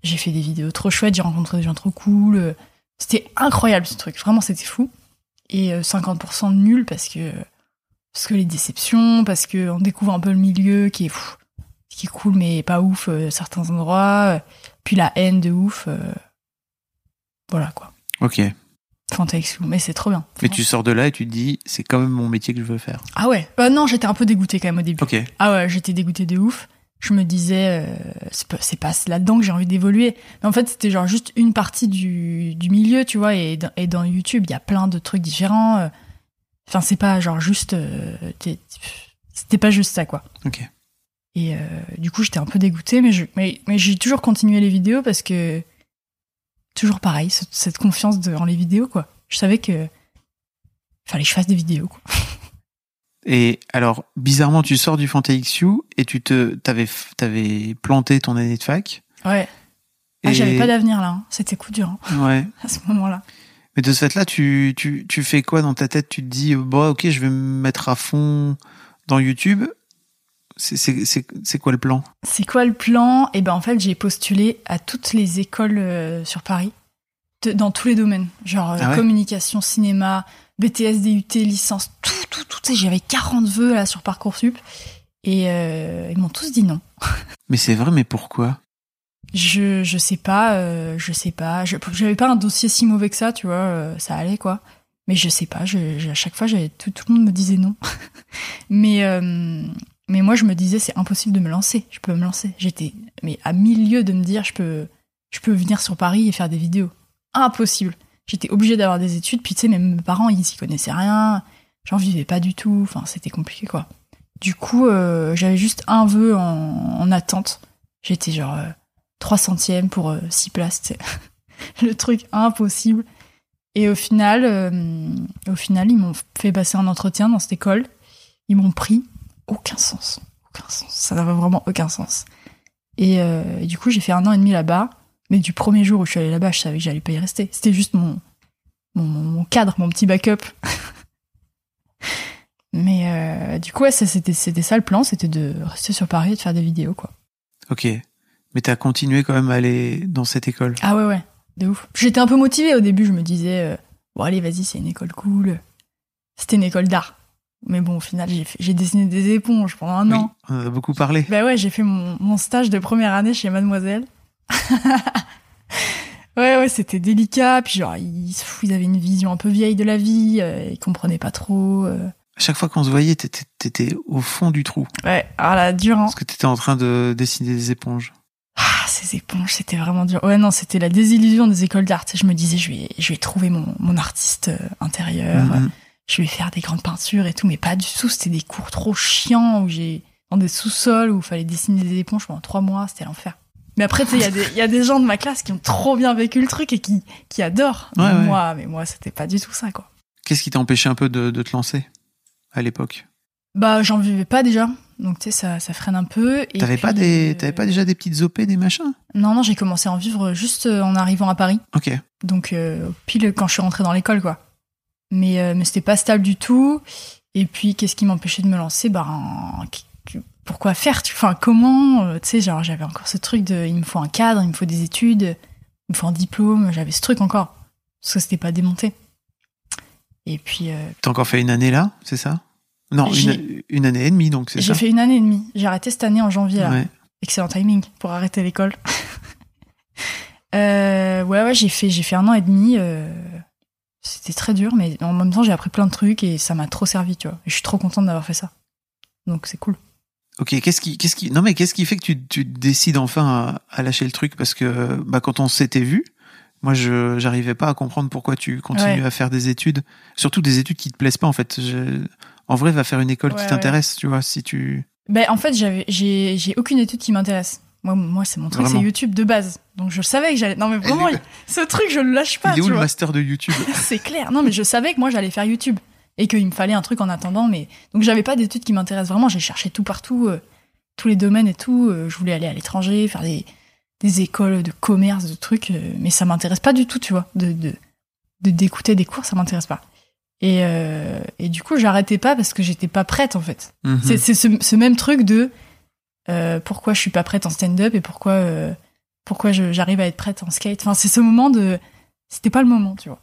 J'ai fait des vidéos trop chouettes, j'ai rencontré des gens trop cool. euh, C'était incroyable ce truc, vraiment c'était fou. Et euh, 50% de nul parce que parce que les déceptions, parce que on découvre un peu le milieu qui est pff, qui est cool mais pas ouf euh, certains endroits, euh, puis la haine de ouf. euh, voilà quoi. Ok. Fantaxu, mais c'est trop bien. Mais tu sors de là et tu te dis, c'est quand même mon métier que je veux faire. Ah ouais. Bah non, j'étais un peu dégoûtée quand même au début. Ok. Ah ouais, j'étais dégoûtée de ouf. Je me disais, euh, c'est pas, c'est pas là-dedans que j'ai envie d'évoluer. Mais en fait, c'était genre juste une partie du, du milieu, tu vois. Et dans, et dans YouTube, il y a plein de trucs différents. euh. Enfin, c'est pas genre juste. euh, C'était pas juste ça, quoi. Ok. Et euh, du coup, j'étais un peu dégoûtée, mais, je, mais, mais j'ai toujours continué les vidéos parce que. Toujours pareil, ce- cette confiance de, en les vidéos, quoi. Je savais que. Fallait que je fasse des vidéos, quoi. [laughs] Et alors, bizarrement, tu sors du FantaXU et tu te, t'avais, t'avais planté ton année de fac. Ouais. Ah, Et- j'avais pas d'avenir là. hein. C'était coup dur hein, Ouais. [laughs] à ce moment-là. Mais de ce fait-là, tu, tu, tu fais quoi dans ta tête? Tu te dis, bon, ok, je vais me mettre à fond dans YouTube. C'est- quoi le plan? C'est quoi le plan? Eh ben en fait, j'ai postulé à toutes les écoles euh, sur Paris, de- dans tous les domaines, genre euh, Ah ouais? communication, cinéma, BTS, DUT, licence, tout, tout, tout. J'avais 40 vœux là sur parcoursup et euh, ils m'ont tous dit non. [laughs] Mais c'est vrai, mais pourquoi? Je je sais pas, euh, je sais pas. Je j'avais pas un dossier si mauvais que ça, tu vois, euh, ça allait quoi. Mais je sais pas. Je, je- à chaque fois, j'avais tout, tout le monde me disait non. [laughs] mais euh, mais moi, je me disais c'est impossible de me lancer. Je peux me lancer. J'étais mais à milieu de me dire je peux je peux venir sur Paris et faire des vidéos. Impossible. J'étais obligée d'avoir des études. Puis tu sais, mes parents ils s'y connaissaient rien. J'en vivais pas du tout. Enfin, c'était compliqué quoi. Du coup, euh, j'avais juste un vœu en, en attente. J'étais genre euh, 3 centièmes pour 6 places, [laughs] le truc impossible. Et au final, euh, au final, ils m'ont fait passer un entretien dans cette école. Ils m'ont pris. Aucun sens. Aucun sens. Ça n'avait vraiment aucun sens. Euh, et du coup, j'ai fait un an et demi là-bas. Mais du premier jour où je suis allée là-bas, je savais que j'allais pas y rester. C'était juste mon, mon, cadre, mon petit backup. [laughs] Mais euh, du coup, ouais, c'était, c'était ça le plan, c'était de rester sur Paris et de faire des vidéos, quoi. Ok. Mais t'as continué quand même à aller dans cette école. Ah ouais, ouais, de ouf. J'étais un peu motivée au début, je me disais, euh, bon allez, vas-y, c'est une école cool. C'était une école d'art. Mais bon, au final, j'ai, dessiné des éponges pendant un Oui, an. on en a beaucoup parlé. Bah ouais, j'ai fait mon, mon stage de première année chez Mademoiselle. [laughs] ouais, ouais, c'était délicat. Puis genre, ils, ils avaient une vision un peu vieille de la vie. euh, ils comprenaient pas trop. euh. À chaque fois qu'on se voyait, t'étais t'étais au fond du trou. Ouais, ah là, dur, hein. Parce que t'étais en train de dessiner des éponges. Ah, ces éponges, c'était vraiment dur. Ouais, non, c'était la désillusion des écoles d'art. Je me disais, je vais, je vais trouver mon, mon artiste euh, intérieur. Mhm. je vais faire des grandes peintures et tout, mais pas du tout. C'était des cours trop chiants où j'ai dans des sous-sols où il fallait dessiner des éponges pendant trois mois. C'était l'enfer. Mais après, tu sais, il y, a des- il y a des gens de ma classe qui ont trop bien vécu le truc et qui, qui adorent. Ouais, mais ouais. moi, mais moi, c'était pas du tout ça, quoi. Qu'est-ce qui t'a empêché un peu de, de te lancer à l'époque? Bah, j'en vivais pas déjà. Donc, tu sais, ça, ça freine un peu. T'avais pas des, euh, pas déjà des petites op, des machins? Non, non, j'ai commencé à en vivre juste euh, en arrivant à Paris. Ok. Donc, euh, pile quand je suis rentrée dans l'école, quoi. Mais, euh, mais c'était pas stable du tout. Et puis, qu'est-ce qui m'empêchait de me lancer? Ben, pourquoi faire tu- Enfin, comment euh, Tu sais, genre, j'avais encore ce truc de il me faut un cadre, il me faut des études, il me faut un diplôme. J'avais ce truc encore. Parce que c'était pas démonté. Et puis, euh, T'as encore fait une année là, c'est ça? Non, une, année et demie, donc c'est ça? j'ai fait une année et demie. J'ai arrêté cette année en janvier, là. Ouais. Excellent timing pour arrêter l'école. [laughs] Euh, ouais, ouais, j'ai fait, j'ai fait un an et demi. C'était très dur, mais en même temps, j'ai appris plein de trucs et ça m'a trop servi, tu vois. Et je suis trop contente d'avoir fait ça. Donc c'est cool. Ok, qu'est-ce qui, qu'est-ce qui, non mais qu'est-ce qui fait que tu, tu décides enfin à, à lâcher le truc? Parce que bah, quand on s'était vu, moi je j'arrivais pas à comprendre pourquoi tu continues Ouais. à faire des études, surtout des études qui te plaisent pas en fait. Je- en vrai, va faire une école Ouais, qui t'intéresse, tu vois, si tu. Ben, en fait, j'avais, j'ai, j'ai aucune étude qui m'intéresse. Moi, moi, c'est mon truc, c'est. YouTube de base. Donc je savais que j'allais. Non, mais vraiment, Il [laughs] ce truc, je le lâche pas. Il est où le master de YouTube? [laughs] C'est clair. Non, mais je savais que moi, j'allais faire YouTube et qu'il me fallait un truc en attendant. Mais donc, j'avais pas d'études qui m'intéressent vraiment. J'ai cherché tout partout, euh, tous les domaines et tout. Euh, je voulais aller à l'étranger, faire des, des écoles de commerce, de trucs. euh, mais ça m'intéresse pas du tout, tu vois. De, de, de- d'écouter des cours, ça m'intéresse pas. Et, et du coup, j'arrêtais pas parce que j'étais pas prête, en fait. Mhm. C'est, c'est ce, ce même truc de pourquoi je suis pas prête en stand-up et pourquoi, pourquoi j'arrive à être prête en skate. Enfin, c'est ce moment de. C'était pas le moment, tu vois.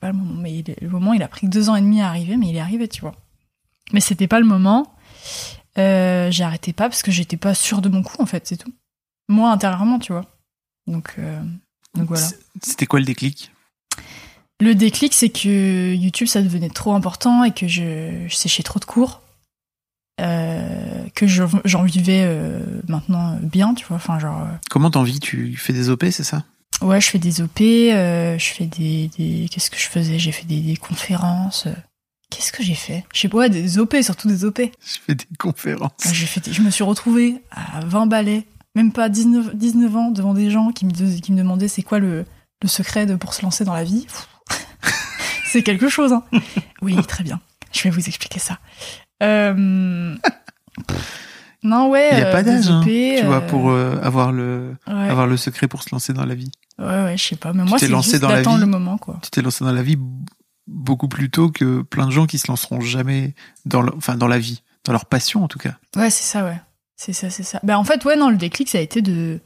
Pas le moment. Mais il- le moment, il a pris deux ans et demi à arriver, mais il est arrivé, tu vois. Mais c'était pas le moment. Euh, j'ai arrêté pas parce que j'étais pas sûre de mon coup, en fait, c'est tout. Moi, intérieurement, tu vois. Donc, euh, donc voilà. C'était quoi le déclic? Le déclic, c'est que YouTube, ça devenait trop important et que je, je séchais trop de cours. Euh, que je- j'en vivais euh, maintenant bien, tu vois. Enfin, genre, Comment t'en vis? Tu fais des op, c'est ça? Ouais, je fais des OP, euh, je fais des. des- Qu'est-ce que je faisais? J'ai fait des, des conférences. euh, Qu'est-ce que j'ai fait? Je sais pas, ouais, des OP, surtout des OP. Je fais des conférences. J'ai fait, je me suis retrouvée à 20 balais, même pas 19, 19 ans, devant des gens qui me, qui me demandaient c'est quoi le, le secret de, pour se lancer dans la vie. [laughs] c'est quelque chose, hein. Oui, très bien. Je vais vous expliquer ça. Euh, non, ouais. Il n'y a euh, pas des d'âge, hein, tu vois, euh, pour euh, avoir le ouais. avoir le secret pour se lancer dans la vie. Ouais, ouais, je sais pas. Mais moi, c'est lancé juste dans la d'attendre vie le moment, quoi. Tu t'es lancé dans la vie beaucoup plus tôt que plein de gens qui se lanceront jamais dans, le- enfin, dans la vie, dans leur passion en tout cas. Ouais, c'est ça, ouais. C'est ça, c'est ça. Ben, en fait, ouais, non, le déclic, ça a été de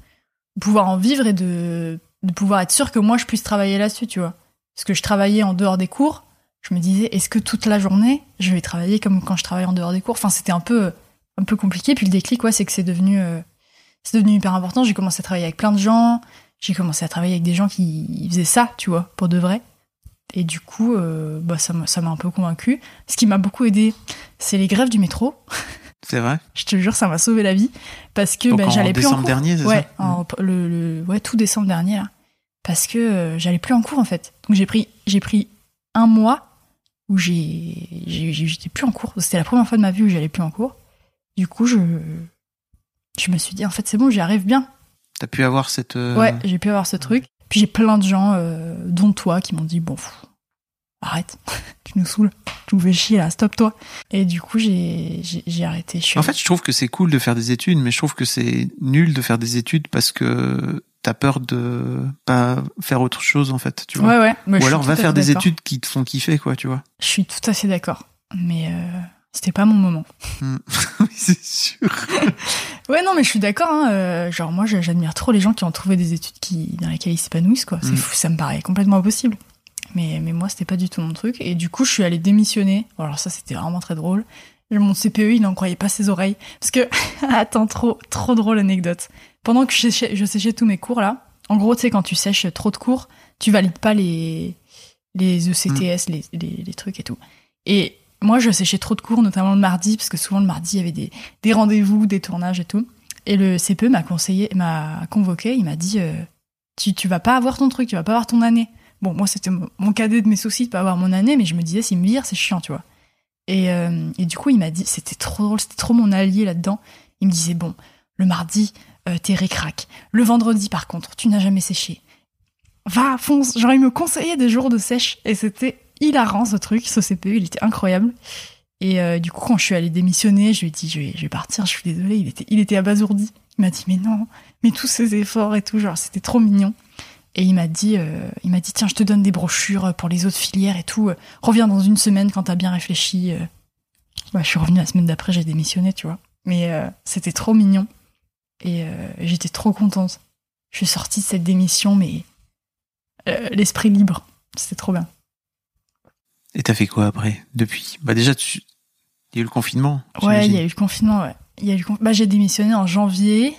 pouvoir en vivre et de, de pouvoir être sûr que moi, je puisse travailler là-dessus, tu vois. Parce que je travaillais en dehors des cours. Je me disais, est-ce que toute la journée, je vais travailler comme quand je travaille en dehors des cours? Enfin, c'était un peu, un peu compliqué. Puis le déclic, ouais, c'est que c'est devenu, euh, c'est devenu hyper important. J'ai commencé à travailler avec plein de gens. J'ai commencé à travailler avec des gens qui faisaient ça, tu vois, pour de vrai. Et du coup, euh, bah, ça m'a un peu convaincu. Ce qui m'a beaucoup aidé, c'est les grèves du métro. [laughs] C'est vrai Je te jure, ça m'a sauvé la vie parce que en j'allais plus en cours. dernier, ouais, ça Mm. en- le, le- ouais, tout décembre dernier là. parce que euh, j'allais plus en cours en fait. Donc j'ai pris j'ai pris un mois où j'étais plus en cours. C'était la première fois de ma vie où j'allais plus en cours. Du coup, je je me suis dit en fait c'est bon, j'y arrive bien. T'as pu avoir cette. euh, Ouais, j'ai pu avoir ce truc. Puis j'ai plein de gens, euh, dont toi, qui m'ont dit bon, pff, arrête, [laughs] tu nous saoules, tu nous fais chier là, stop-toi. Et du coup, j'ai arrêté. Je suis En fait, je trouve que c'est cool de faire des études, mais je trouve que c'est nul de faire des études parce que t'as peur de pas faire autre chose en fait, tu vois. Ouais, ouais. Ou alors va faire des études qui te font kiffer, quoi, tu vois. Je suis tout à fait d'accord. Mais euh, c'était pas mon moment. Hmm. [laughs] oui, c'est sûr. [laughs] Ouais, non, mais je suis d'accord. Hein, euh, genre, moi, j'admire trop les gens qui ont trouvé des études qui, dans lesquelles ils s'épanouissent, quoi. C'est Mm. fou, ça me paraît complètement impossible. Mais, mais moi, c'était pas du tout mon truc. Et du coup, je suis allée démissionner. Alors ça, c'était vraiment très drôle. Mon CPE, il n'en croyait pas ses oreilles. Parce que, [laughs] attends, trop, trop drôle anecdote. Pendant que je séchais, je séchais tous mes cours, là, en gros, tu sais, quand tu sèches trop de cours, tu valides pas les, les ECTS, les, les, les trucs et tout. Et moi, je séchais trop de cours, notamment le mardi, parce que souvent le mardi, il y avait des, des rendez-vous, des tournages et tout. Et le CPE m'a conseillé, m'a convoqué, il m'a dit euh, tu, tu vas pas avoir ton truc, tu vas pas avoir ton année. Bon, moi, c'était mon cadet de mes soucis de pas avoir mon année, mais je me disais, s'il me vire, c'est chiant, tu vois. Et, euh, et du coup, il m'a dit, c'était trop drôle, c'était trop mon allié là-dedans. Il me disait, bon, le mardi, euh, t'es récrac. Le vendredi, par contre, tu n'as jamais séché. Va, fonce. Genre, il me conseillait des jours de sèche. Et c'était hilarant, ce truc, ce CPE, il était incroyable. Et euh, du coup, quand je suis allée démissionner, je lui ai dit, je vais, partir, je suis désolée. Il était, il était abasourdi. Il m'a dit, mais non, mais tous ces efforts et tout, genre, c'était trop mignon. Et il m'a dit, euh, il m'a dit, tiens, je te donne des brochures pour les autres filières et tout. Reviens dans une semaine quand t'as bien réfléchi. Euh, je suis revenue la semaine d'après, j'ai démissionné, tu vois. Mais c'était trop mignon. Et j'étais trop contente. Je suis sortie de cette démission, mais l'esprit libre. C'était trop bien. Et t'as fait quoi après? Depuis? Bah déjà, tu... il y a eu le confinement. Ouais, il y a eu le confinement, ouais. Il y a eu le conf- bah, j'ai démissionné en janvier.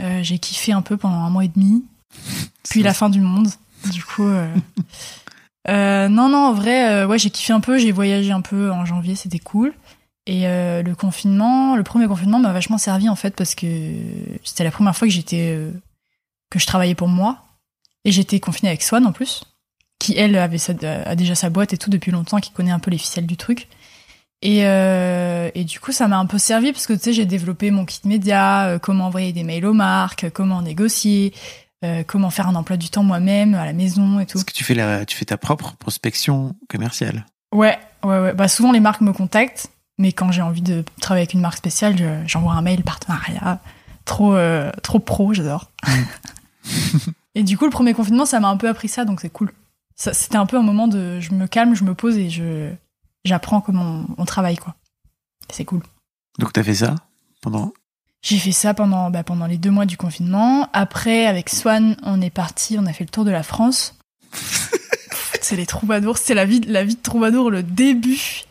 Euh, j'ai kiffé un peu pendant un mois et demi. [laughs] Puis la fin du monde. Du coup. euh, [laughs] euh, non, non, en vrai, ouais, j'ai kiffé un peu. J'ai voyagé un peu en janvier, c'était cool. Et le confinement, le premier confinement m'a vachement servi en fait parce que c'était la première fois que j'étais que je travaillais pour moi et j'étais confinée avec Swan en plus, qui elle avait sa- a déjà sa boîte et tout depuis longtemps, qui connaît un peu les ficelles du truc. Et, euh, et du coup, ça m'a un peu servi parce que tu sais, j'ai développé mon kit média, euh, comment envoyer des mails aux marques, comment négocier, euh, comment faire un emploi du temps moi-même à la maison et tout. Parce que tu fais, la... tu fais ta propre prospection commerciale? Ouais, ouais, ouais. Bah, souvent, les marques me contactent, mais quand j'ai envie de travailler avec une marque spéciale, je- j'envoie un mail partenariat. Trop, trop pro, j'adore. [laughs] et du coup, le premier confinement, ça m'a un peu appris ça, donc c'est cool. C'était un peu un moment de je me calme, je me pose et je j'apprends comment on, on travaille, quoi. C'est cool. Donc t'as fait ça pendant? J'ai fait ça pendant, bah, pendant les deux mois du confinement. Après, avec Swan, on est parti, on a fait le tour de la France. [laughs] C'est les troubadours, c'est la vie, de- la vie de troubadour, le début.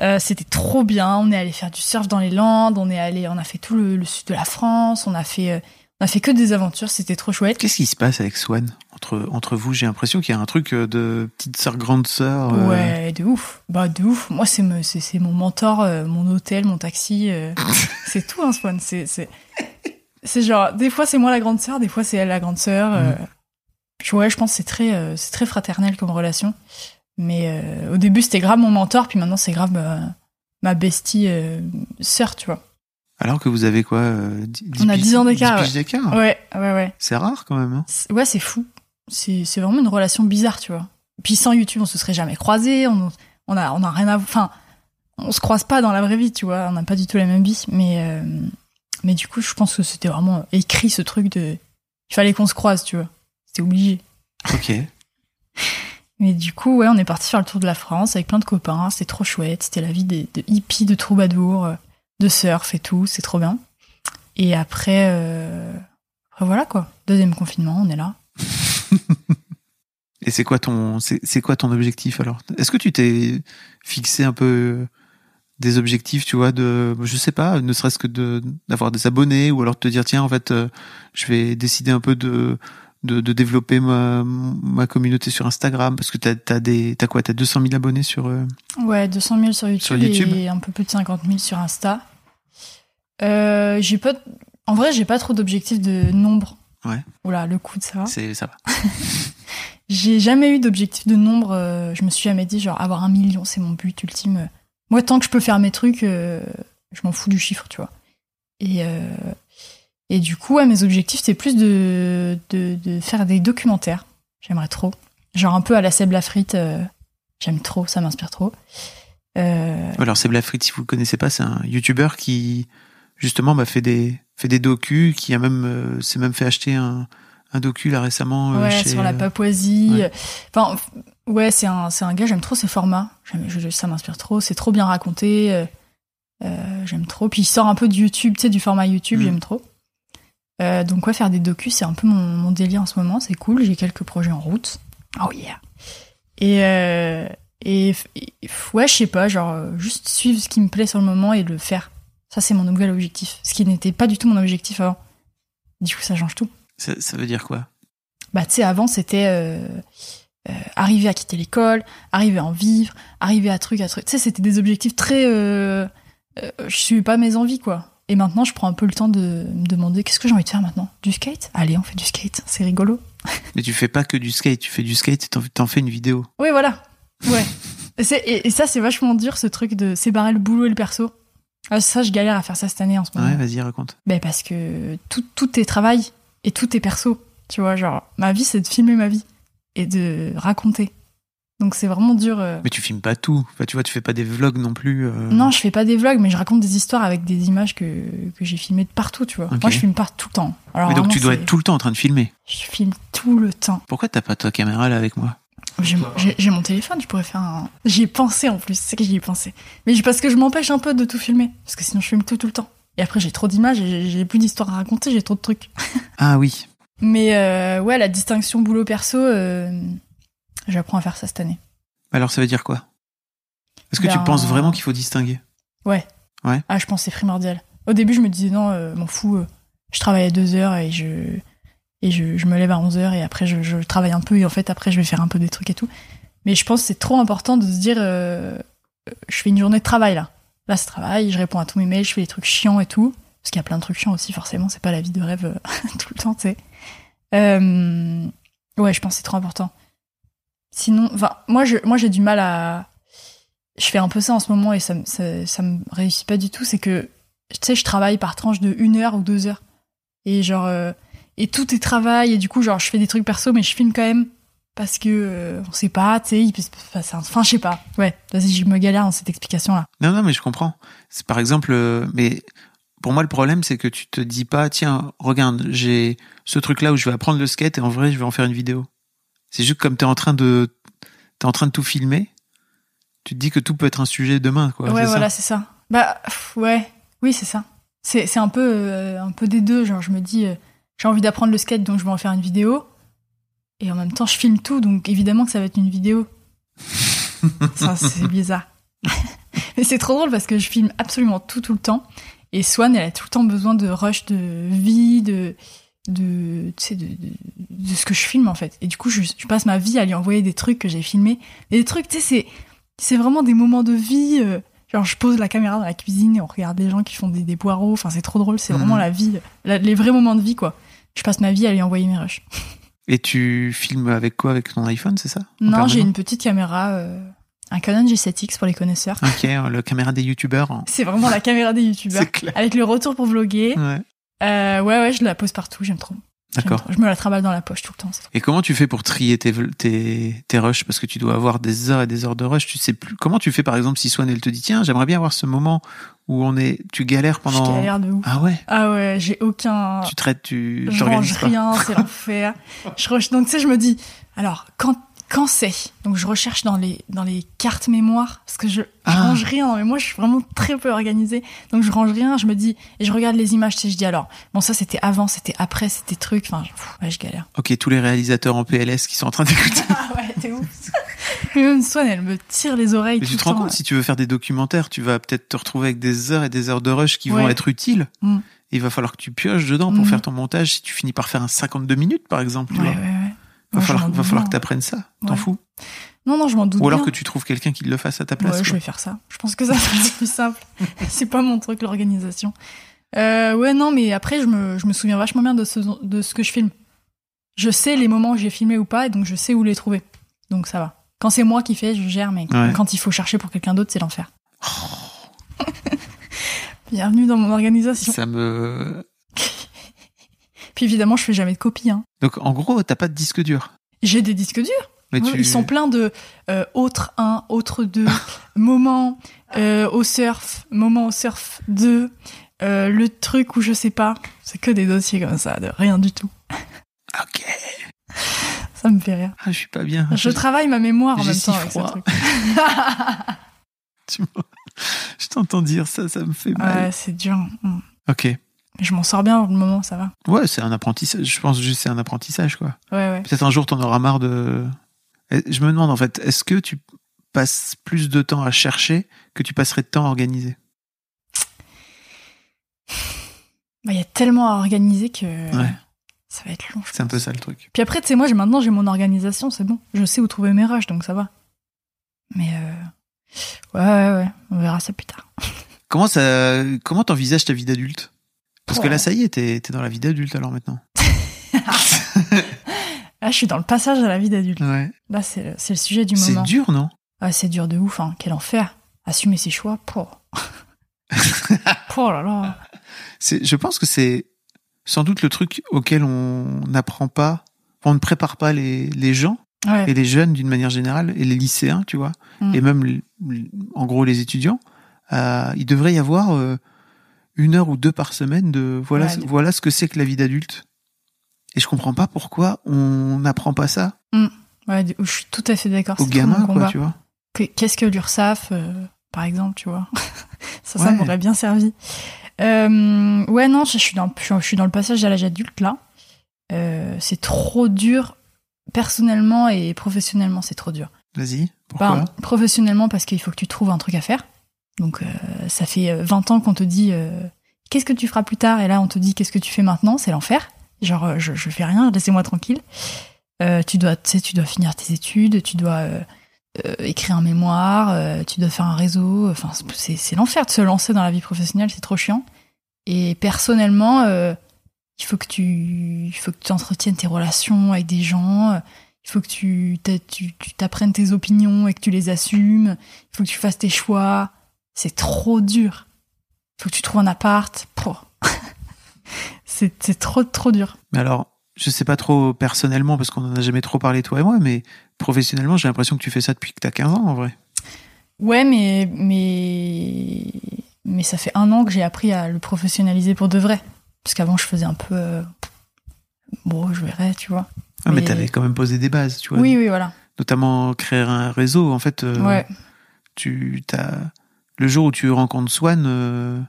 Euh, c'était trop bien. On est allé faire du surf dans les Landes, on est allé, on a fait tout le, le sud de la France, on a fait, euh, on a fait que des aventures, c'était trop chouette. Qu'est-ce qui se passe avec Swan? Entre, entre vous J'ai l'impression qu'il y a un truc euh, de petite sœur, grande sœur. euh, Ouais, de ouf. Bah, de ouf. Moi, c'est me- c'est c'est mon mentor, euh, mon hôtel, mon taxi. euh, [laughs] c'est tout, hein, Swan. C'est, c'est, c'est genre, des fois, c'est moi la grande sœur, des fois, c'est elle la grande sœur. Puis ouais, je pense que c'est très, c'est très fraternel comme relation. Mais au début, c'était grave mon mentor, puis maintenant, c'est grave ma, ma bestie sœur, tu vois. Alors que vous avez quoi euh, dix- On a piges- 10 ans d'écart, d'écart Ouais, ouais, ouais. C'est rare quand même. Hein C'est- Ouais, c'est fou. C'est c'est vraiment une relation bizarre, tu vois. Puis sans YouTube, on se serait jamais croisés. On, on a, on a rien à. Enfin, on se croise pas dans la vraie vie, tu vois. On n'a pas du tout la même vie. Mais, euh, mais du coup, je pense que c'était vraiment écrit ce truc de. Il fallait qu'on se croise, tu vois. C'était obligé. Ok. [laughs] Mais du coup, ouais, on est parti faire le tour de la France avec plein de copains. C'était trop chouette. C'était la vie des- de hippies, de troubadours, euh, de surf et tout. C'est trop bien. Et après, euh, voilà quoi. Deuxième confinement, on est là. [laughs] Et c'est quoi ton c'est quoi ton objectif alors? Est-ce que tu t'es fixé un peu des objectifs, tu vois, de je sais pas, ne serait-ce que d'avoir des abonnés ou alors de te dire tiens en fait euh, je vais décider un peu de de, de développer ma, ma communauté sur Instagram parce que t'as as des t'as quoi t'as 200 000 abonnés sur euh, Ouais, 200 000 sur YouTube, Sur YouTube et un peu plus de 50 000 sur Insta. Euh, j'ai pas, en vrai, j'ai pas trop d'objectifs de nombre. Ouais. Oula, le coup de ça. c'est ça va [laughs] J'ai jamais eu d'objectif de nombre. euh, je me suis jamais dit genre avoir un million, c'est mon but ultime. Moi, tant que je peux faire mes trucs, euh, je m'en fous du chiffre, tu vois. Et et du coup, ouais, mes objectifs, c'est plus de, de de faire des documentaires. J'aimerais trop. Genre un peu à la Seb Lafrite. euh, J'aime trop, ça m'inspire trop. Euh, alors c'est Blafrit si vous le connaissez pas c'est un youtubeur qui justement m'a fait des fait des docus qui a même euh, s'est même fait acheter un un docu là récemment euh, ouais, chez, sur la Papouasie. ouais. Enfin, ouais, c'est un, un gars, j'aime trop ses formats. Je- ça m'inspire trop. C'est trop bien raconté. j'aime trop. Puis il sort un peu du YouTube, tu sais, du format YouTube, Mm. j'aime trop. Euh, donc, ouais, faire des docus, c'est un peu mon, mon délire en ce moment. C'est cool. J'ai quelques projets en route. Oh yeah. Et, euh, et, ouais, je sais pas, genre, euh, juste suivre ce qui me plaît sur le moment et le faire. Ça, c'est mon nouvel objectif. Ce qui n'était pas du tout mon objectif avant. Du coup, ça change tout. ça, ça veut dire quoi? Bah, tu sais, avant, c'était euh, arriver à quitter l'école, arriver à en vivre, arriver à truc, à truc. Tu sais, c'était des objectifs très. Je suis pas mes envies, quoi. Et maintenant, je prends un peu le temps de me demander qu'est-ce que j'ai envie de faire maintenant Du skate? Allez, on fait du skate, c'est rigolo. [laughs] Mais tu fais pas que du skate, tu fais du skate et t'en, fais une vidéo. Oui, voilà. Ouais. Et, et ça, c'est vachement dur, ce truc de séparer le boulot et le perso. Ah, ça, je galère à faire ça cette année en ce moment. Ouais, vas-y, raconte. Ben parce que tout, tout est travail et tout est perso. Tu vois, genre, ma vie, c'est de filmer ma vie et de raconter. Donc c'est vraiment dur. euh. Mais tu filmes pas tout. Enfin, tu vois, tu fais pas des vlogs non plus. euh. Non, je fais pas des vlogs, mais je raconte des histoires avec des images que, que j'ai filmées de partout, tu vois. Moi, je filme pas tout le temps. Alors, Mais donc vraiment, tu dois être tout le temps en train de filmer. Je filme tout le temps. Pourquoi t'as pas ta caméra là avec moi? J'ai mon téléphone, je pourrais faire un. J'y ai pensé en plus, c'est que j'y ai pensé. Mais parce que je m'empêche un peu de tout filmer. Parce que sinon, je filme tout, tout le temps. Et après, j'ai trop d'images et j'ai- plus d'histoires à raconter, j'ai trop de trucs. [laughs] Ah oui. Mais euh, ouais, la distinction boulot-perso, euh, j'apprends à faire ça cette année. Alors ça veut dire quoi? Est-ce que tu Ben- penses vraiment qu'il faut distinguer? Ouais. Ouais. Ah, je pense que c'est primordial. Au début, je me disais non, euh, m'en fous, euh, je travaille à 2 heures et je et je, je me lève à 11 heures et après je, je travaille un peu et en fait après je vais faire un peu des trucs et tout. Mais je pense que c'est trop important de se dire euh, je fais une journée de travail là. Là, c'est travail, je réponds à tous mes mails, je fais des trucs chiants et tout. Parce qu'il y a plein de trucs chiants aussi, forcément, c'est pas la vie de rêve euh, [laughs] tout le temps, tu sais. Ouais, je pense que c'est trop important. Sinon, enfin, moi, moi, j'ai du mal à. Je fais un peu ça en ce moment et ça, ça, ça me réussit pas du tout. C'est que, tu sais, je travaille par tranche de une heure ou deux heures. Et genre. euh, et tout est travail et du coup, genre, je fais des trucs perso, mais je filme quand même. Parce que, euh, on sait pas, tu sais, il peut un- Enfin, je sais pas. Ouais, vas-y, je me galère dans cette explication-là. Non, non, mais je comprends. C'est par exemple, euh, mais pour moi le problème c'est que tu te dis pas, tiens, regarde, j'ai ce truc là où je vais apprendre le skate et en vrai je vais en faire une vidéo. C'est juste comme t'es en train de, t'es en train de tout filmer. Tu te dis que tout peut être un sujet demain, quoi. Ouais, voilà, c'est ça. Bah, pff, ouais, oui, c'est ça. C'est c'est un peu, euh, un peu des deux. Genre, je me dis, euh, j'ai envie d'apprendre le skate, donc je vais en faire une vidéo. Et en même temps, je filme tout, donc évidemment que ça va être une vidéo. [laughs] ça, c'est bizarre. [laughs] Mais c'est trop drôle parce que je filme absolument tout, tout le temps. Et Swan, elle a tout le temps besoin de rush de vie, de, de, tu sais, de, de, de ce que je filme en fait. Et du coup, je, je passe ma vie à lui envoyer des trucs que j'ai filmés. Et des trucs, tu sais, c'est, vraiment des moments de vie. euh, genre, je pose la caméra dans la cuisine et on regarde des gens qui font des, des poireaux. Enfin, c'est trop drôle. C'est vraiment Mhm. la vie, la- les vrais moments de vie, quoi. Je passe ma vie à lui envoyer mes rushs. Et tu filmes avec quoi? Avec ton iPhone, c'est ça? Non, j'ai une petite caméra, euh, un Canon G7X pour les connaisseurs. Ok, le caméra des youtubeurs. C'est vraiment la caméra des [laughs] youtubeurs. Avec le retour pour vloguer. Ouais. Euh, ouais, ouais, je la pose partout, j'aime trop. D'accord. Je me la travaille dans la poche tout le temps. Et comment tu fais pour trier tes, tes, tes rushs? Parce que tu dois avoir des heures et des heures de rush. Tu sais plus. Comment tu fais, par exemple, si Swan, elle te dit, tiens, j'aimerais bien avoir ce moment où on est, tu galères pendant. Je galère de ouf. Ah ouais? Ah ouais, j'ai aucun. Tu traites, tu je pas. rien, c'est [laughs] l'enfer. Je re- Donc tu sais, je me dis, alors quand quand c'est Donc je recherche dans les dans les cartes mémoire parce que je, je Ah. range rien. Mais moi, je suis vraiment très peu organisée. Donc je range rien. Je me dis et je regarde les images. Tu sais, je dis alors bon ça c'était avant, c'était après, c'était truc. Enfin, pff, ouais, je galère. Ok, tous les réalisateurs en PLS qui sont en train d'écouter. [laughs] Ah ouais, t'es ouf. [laughs] Mais même Swan, elle me tire les oreilles. Mais tout tu te rends temps, compte, si tu veux faire des documentaires, tu vas peut-être te retrouver avec des heures et des heures de rush qui vont être utiles. Mm. Et il va falloir que tu pioches dedans pour Mm. faire ton montage. Si tu finis par faire un 52 minutes, par exemple, ouais. Va Non, falloir, va que tu apprennes ça. T'en fous? Non, non, je m'en doute Ou alors bien. que tu trouves quelqu'un qui le fasse à ta place. Ouais, je vais faire ça. Je pense que ça [laughs] c'est plus simple. [laughs] c'est pas mon truc l'organisation. Euh, ouais, non, mais après je me, je me souviens vachement bien de ce, de ce que je filme. Je sais les moments où j'ai filmé ou pas, et donc je sais où les trouver. Donc ça va. Quand c'est moi qui fais, je gère, mais Ouais. quand il faut chercher pour quelqu'un d'autre, c'est l'enfer. [laughs] Bienvenue dans mon organisation. Ça me. Puis évidemment, je fais jamais de copie. Hein. Donc en gros, t'as pas de disque dur. J'ai des disques durs. Mais Ouais, tu... Ils sont pleins de euh, autre 1, autre 2, [laughs] moment euh, au surf, moment au surf 2, euh, le truc où je sais pas. C'est que des dossiers comme ça, de rien du tout. Ok. [laughs] Ça me fait rire. Ah, je suis pas bien. Je travaille ma mémoire en même si temps avec ce froid. truc. [laughs] Tu m'as- Je t'entends dire ça, ça me fait mal. Ouais, c'est dur. Mm. Ok. Je m'en sors bien pour le moment, ça va. Ouais, c'est un apprentissage. Je pense juste que c'est un apprentissage, quoi. Ouais, ouais. Peut-être un jour, t'en auras marre de. Eh, Je me demande en fait, est-ce que tu passes plus de temps à chercher que tu passerais de temps à organiser? Bah, Il y a tellement à organiser que Ouais. ça va être long. C'est un peu ça le truc. Puis après, tu sais, moi, maintenant, j'ai mon organisation, c'est bon. Je sais où trouver mes rushs, donc ça va. Mais euh... ouais, ouais, ouais, on verra ça plus tard. [laughs] Comment ça, comment t'envisages ta vie d'adulte? Parce que là, ça y est, t'es dans la vie d'adulte alors maintenant. Là, [laughs] je suis dans le passage à la vie d'adulte. Ouais. Là, c'est le, c'est sujet du C'est moment. dur, non? Ah, c'est dur de ouf, hein. Quel enfer. Assumer ses choix, [laughs] pour. oh là là. C'est, je pense que c'est sans doute le truc auquel on n'apprend pas, on ne prépare pas les, les gens Ouais. et les jeunes d'une manière générale et les lycéens, tu vois, Mm. et même en gros les étudiants. Euh, il devrait y avoir euh, une heure ou deux par semaine de voilà, Ouais. voilà ce que c'est que la vie d'adulte. Et je comprends pas pourquoi on n'apprend pas ça Ouais, de- je suis tout à fait d'accord. quoi, tu vois. Que- Qu'est-ce que l'URSAF, euh, par exemple, tu vois? [laughs] Ça, m'aurait bien servi. Euh, ouais, non, je suis, dans, je suis- je suis dans le passage à l'âge adulte, là. Euh, c'est trop dur, personnellement et professionnellement, c'est trop dur. Vas-y, pourquoi? Ben, professionnellement, parce qu'il faut que tu trouves un truc à faire. Donc, euh, ça fait euh, 20 ans qu'on te dit euh, qu'est-ce que tu feras plus tard, et là, on te dit qu'est-ce que tu fais maintenant, c'est l'enfer. Genre, euh, je, fais rien, laissez-moi tranquille. Euh, tu dois, tu dois finir tes études, tu dois euh, euh, écrire un mémoire, euh, tu dois faire un réseau. Enfin, c'est l'enfer de se lancer dans la vie professionnelle, c'est trop chiant. Et personnellement, euh, il faut que tu, il faut que tu entretiennes tes relations avec des gens. euh, Il faut que tu tu t'apprennes tes opinions et que tu les assumes. Il faut que tu fasses tes choix. C'est trop dur. Faut que tu trouves un appart. [laughs] C'est trop trop dur. Mais alors, je sais pas trop personnellement parce qu'on en a jamais trop parlé toi et moi, mais professionnellement, j'ai l'impression que tu fais ça depuis que t'as 15 ans en vrai. Ouais, mais mais mais ça fait un an que j'ai appris à le professionnaliser pour de vrai. Parce qu'avant, je faisais un peu euh, bon, je verrai, tu vois. Ah, mais Mais- t'avais quand même posé des bases, tu vois. Oui, oui, voilà. Notamment créer un réseau. En fait, euh, Ouais. tu t'as le jour où tu rencontres Swan, euh,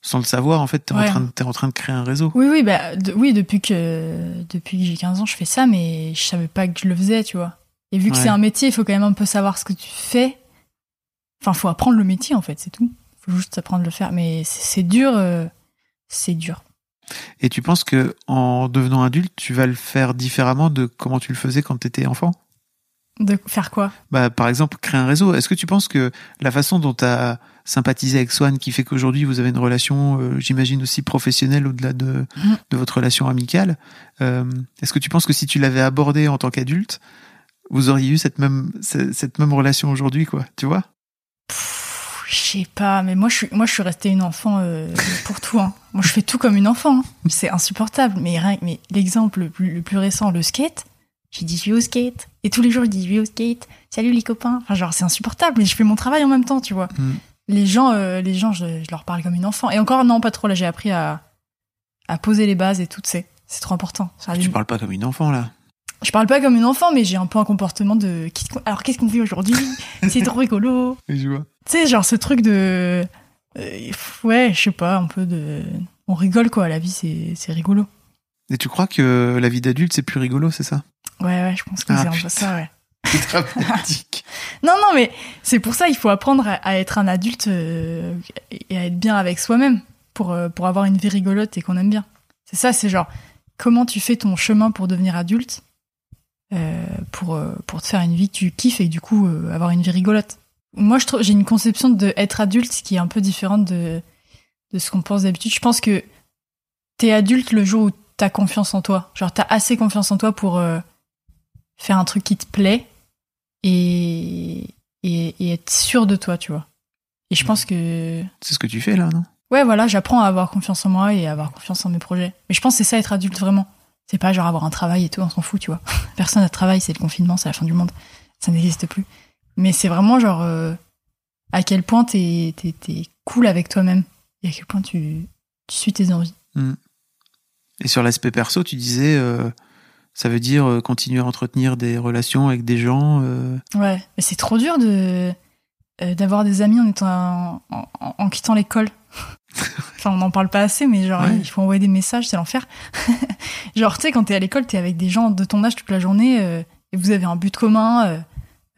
sans le savoir, en fait, t'es en train de, en train de créer un réseau. Oui, oui, bah, de- oui, depuis que, depuis que j'ai 15 ans, je fais ça, mais je savais pas que je le faisais, tu vois. Et vu que Ouais. c'est un métier, il faut quand même un peu savoir ce que tu fais. Enfin, faut apprendre le métier, en fait, c'est tout. Faut juste apprendre à le faire. Mais c'est c'est dur, euh, c'est dur. Et tu penses que en devenant adulte, tu vas le faire différemment de comment tu le faisais quand t'étais enfant? De faire quoi? Bah, par exemple, créer un réseau. Est-ce que tu penses que la façon dont tu as sympathisé avec Swan, qui fait qu'aujourd'hui vous avez une relation, euh, j'imagine aussi professionnelle au-delà de, Mhm. de votre relation amicale, euh, est-ce que tu penses que si tu l'avais abordé en tant qu'adulte, vous auriez eu cette même, ce- cette même relation aujourd'hui, quoi? Tu vois? Je sais pas, mais moi je suis, moi je suis restée une enfant euh, pour tout. Hein. Moi je fais tout comme une enfant. hein. C'est insupportable. Mais mais l'exemple le plus, le plus récent, le skate. J'ai dit je vais au skate et tous les jours je dis je vais au skate. Salut les copains. Enfin genre c'est insupportable. Mais je fais mon travail en même temps, tu vois. Mm. Les gens, euh, les gens, je, je leur parle comme une enfant. Et encore non pas trop. Là j'ai appris à à poser les bases et tout. C'est c'est trop important. Ça, Tu parles pas comme une enfant là? Je parle pas comme une enfant, mais j'ai un peu un comportement de. Alors qu'est-ce qu'on fait aujourd'hui? [laughs] C'est trop rigolo. Je. Tu sais, genre ce truc de. euh, ouais, je sais pas, un peu de. On rigole quoi, la vie c'est rigolo. Et tu crois que la vie d'adulte c'est plus rigolo, c'est ça? Ouais, ouais, je pense que Ah, c'est un peu ça, ouais. [laughs] Dramatique. [laughs] Non, non, mais c'est pour ça il faut apprendre à, à être un adulte euh, et à être bien avec soi-même pour, euh, pour avoir une vie rigolote et qu'on aime bien. C'est ça, c'est genre comment tu fais ton chemin pour devenir adulte euh, pour, pour te faire une vie que tu kiffes et du coup avoir une vie rigolote. Moi, je trouve j'ai une conception de être adulte qui est un peu différente de, de ce qu'on pense d'habitude. Je pense que t'es adulte le jour où t'as confiance en toi. Genre, t'as assez confiance en toi pour faire un truc qui te plaît et, et, et être sûr de toi, tu vois. Et je pense que. C'est ce que tu fais là, non? Ouais, voilà, j'apprends à avoir confiance en moi et à avoir confiance en mes projets. Mais je pense que c'est ça être adulte vraiment. C'est pas genre avoir un travail et tout, on s'en fout, tu vois. [laughs] Personne n'a de travail, c'est le confinement, c'est la fin du monde. Ça n'existe plus. Mais c'est vraiment genre euh, à quel point t'es t'es- t'es cool avec toi-même et à quel point tu, tu suis tes envies. Et sur l'aspect perso, tu disais, euh, ça veut dire euh, continuer à entretenir des relations avec des gens. euh, Ouais, mais c'est trop dur de euh, d'avoir des amis en étant en, en- en quittant l'école. [laughs] enfin, on n'en parle pas assez, mais genre Ouais. il faut envoyer des messages, c'est l'enfer. [laughs] genre tu sais quand t'es à l'école, t'es avec des gens de ton âge toute la journée euh, et vous avez un but commun. euh,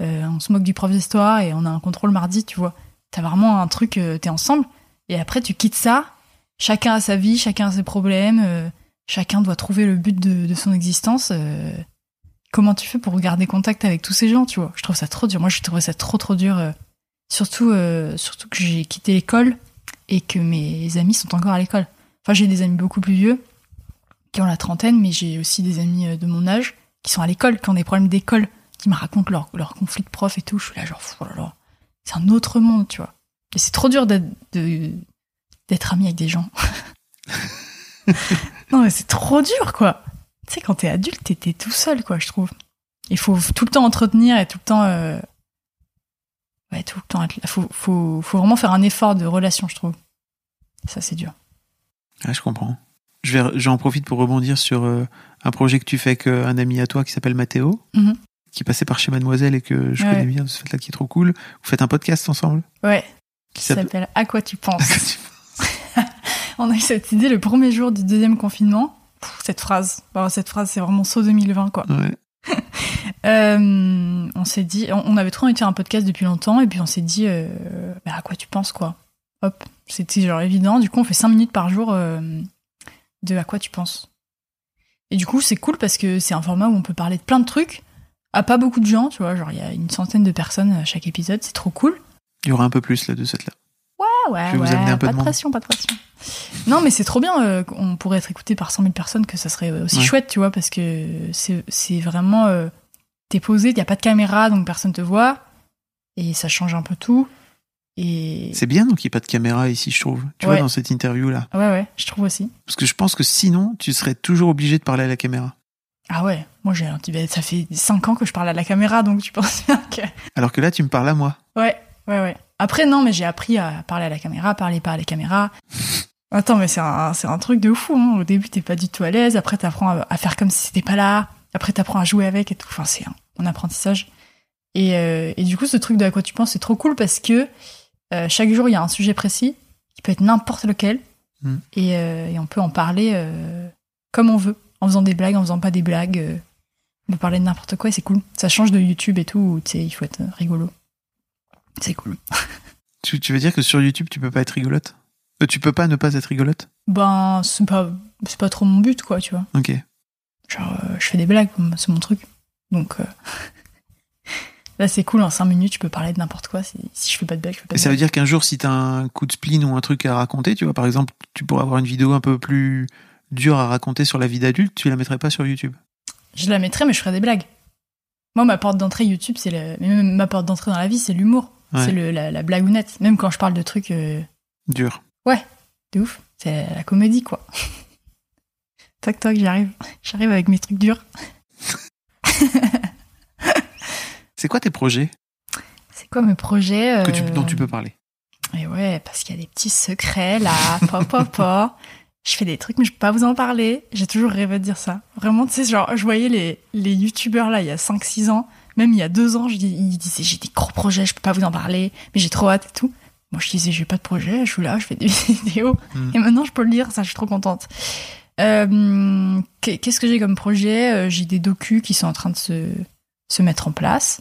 euh, on se moque du prof d'histoire et on a un contrôle mardi, tu vois. T'as vraiment un truc, t'es ensemble et après tu quittes ça. Chacun a sa vie, chacun a ses problèmes, chacun doit trouver le but de, son existence. euh, comment tu fais pour garder contact avec tous ces gens, tu vois? Je trouve ça trop dur. Moi, je trouvais ça trop trop dur. euh, surtout, euh, surtout que j'ai quitté l'école et que mes amis sont encore à l'école. Enfin, j'ai des amis beaucoup plus vieux qui ont la trentaine, mais j'ai aussi des amis de mon âge qui sont à l'école, qui ont des problèmes d'école, qui me racontent leurs leur conflits de profs et tout. Je suis là, genre, oh c'est un autre monde, tu vois. Et c'est trop dur d'être ami avec des gens. [laughs] non, mais c'est trop dur, quoi. Tu sais, quand t'es adulte, t'es tout seul, quoi, je trouve. Il faut tout le temps entretenir et tout le temps. euh, Ouais, tout le temps être là. Faut, faut, faut vraiment faire un effort de relation, je trouve. Ça, c'est dur. Ah, je comprends. Je vais, j'en profite pour rebondir sur euh, un projet que tu fais avec euh, un ami à toi qui s'appelle Mathéo, Mhm. qui passait par chez Mademoiselle et que je Ouais. connais bien de ce fait-là, qui est trop cool. Vous faites un podcast ensemble? Ouais. qui s'appelle À quoi tu penses? [laughs] On a eu cette idée le premier jour du deuxième confinement. Pff, cette phrase. Bon, cette phrase, c'est vraiment saut 2020, quoi. Ouais. [laughs] Euh, on s'est dit, on on avait trop envie de faire un podcast depuis longtemps, et puis on s'est dit, euh, bah, à quoi tu penses, quoi? Hop, c'était genre évident. Du coup, on fait 5 minutes par jour euh, de à quoi tu penses. Et du coup, c'est cool parce que c'est un format où on peut parler de plein de trucs à pas beaucoup de gens, tu vois. Genre, il y a une centaine de personnes à chaque épisode, c'est trop cool. Il y aura un peu plus là de cette là. Ouais, Je vais vous ouais, amener un peu pas de pression, pas de pression. Non, mais c'est trop bien. euh, on pourrait être écouté par 100 000 personnes, que ça serait aussi Ouais. chouette, tu vois, parce que c'est c'est vraiment. euh, T'es posé, il n'y a pas de caméra, donc personne te voit. Et ça change un peu tout. Et. C'est bien donc qu'il n'y ait pas de caméra ici, je trouve. Tu Ouais. vois, dans cette interview là. Ouais, ouais, je trouve aussi. Parce que je pense que sinon, tu serais toujours obligé de parler à la caméra. Ah ouais, moi j'ai un petit. bah, Ça fait 5 ans que je parle à la caméra, donc tu penses bien que. Alors que là, tu me parles à moi. Ouais, ouais, ouais. Après, non, mais j'ai appris à parler à la caméra, parler pas à la caméra. Attends, mais c'est un, c'est un truc de fou. Hein. Au début, t'es pas du tout à l'aise. Après, t'apprends à, à faire comme si c'était pas là. Après, t'apprends à jouer avec et tout. Enfin, c'est un, un apprentissage. Et, euh, et du coup, ce truc de à quoi tu penses, c'est trop cool parce que euh, chaque jour, il y a un sujet précis qui peut être n'importe lequel. Mm. Et, euh, et on peut en parler comme on veut, en faisant des blagues, en faisant pas des blagues. on peut parler de n'importe quoi et c'est cool. Ça change de YouTube et tout, où tu sais, il faut être rigolo. C'est cool. [laughs] Tu, tu veux dire que sur YouTube, tu peux pas être rigolote? Euh, Tu peux pas ne pas être rigolote? Ben, c'est pas, c'est pas trop mon but, quoi, tu vois. Ok. Genre, euh, je fais des blagues, c'est mon truc. Donc, euh, [laughs] là, c'est cool, en 5 minutes, je peux parler de n'importe quoi. Si, je fais pas de blagues, je fais pas Et de ça veut dire qu'un jour, si t'as un coup de spleen ou un truc à raconter, tu vois, par exemple, tu pourrais avoir une vidéo un peu plus dure à raconter sur la vie d'adulte, tu la mettrais pas sur YouTube. Je la mettrai, mais je ferai des blagues. Moi, ma porte d'entrée YouTube, c'est le... ma porte d'entrée dans la vie, c'est l'humour. Ouais. C'est le la, la blagounette. Même quand je parle de trucs, euh, Dur. ouais, de ouf. C'est la comédie, quoi. [laughs] toc toc, j'arrive. J'arrive avec mes trucs durs. [laughs] C'est quoi tes projets? C'est quoi mes projets que tu, euh, dont tu peux parler? Et ouais, parce qu'il y a des petits secrets là, pop pop pop. Je fais des trucs, mais je peux pas vous en parler. J'ai toujours rêvé de dire ça. Vraiment, tu sais, genre, je voyais les, les youtubeurs là, il y a 5-6 ans, même il y a 2 ans, je dis, ils disaient, j'ai des gros projets, je peux pas vous en parler, mais j'ai trop hâte et tout. Moi, je disais, j'ai pas de projet, je suis là, je fais des [laughs] vidéos. Mm. Et maintenant, je peux le dire, ça, je suis trop contente. Euh, qu'est- Qu'est-ce que j'ai comme projet? Euh, J'ai des docus qui sont en train de se, se mettre en place.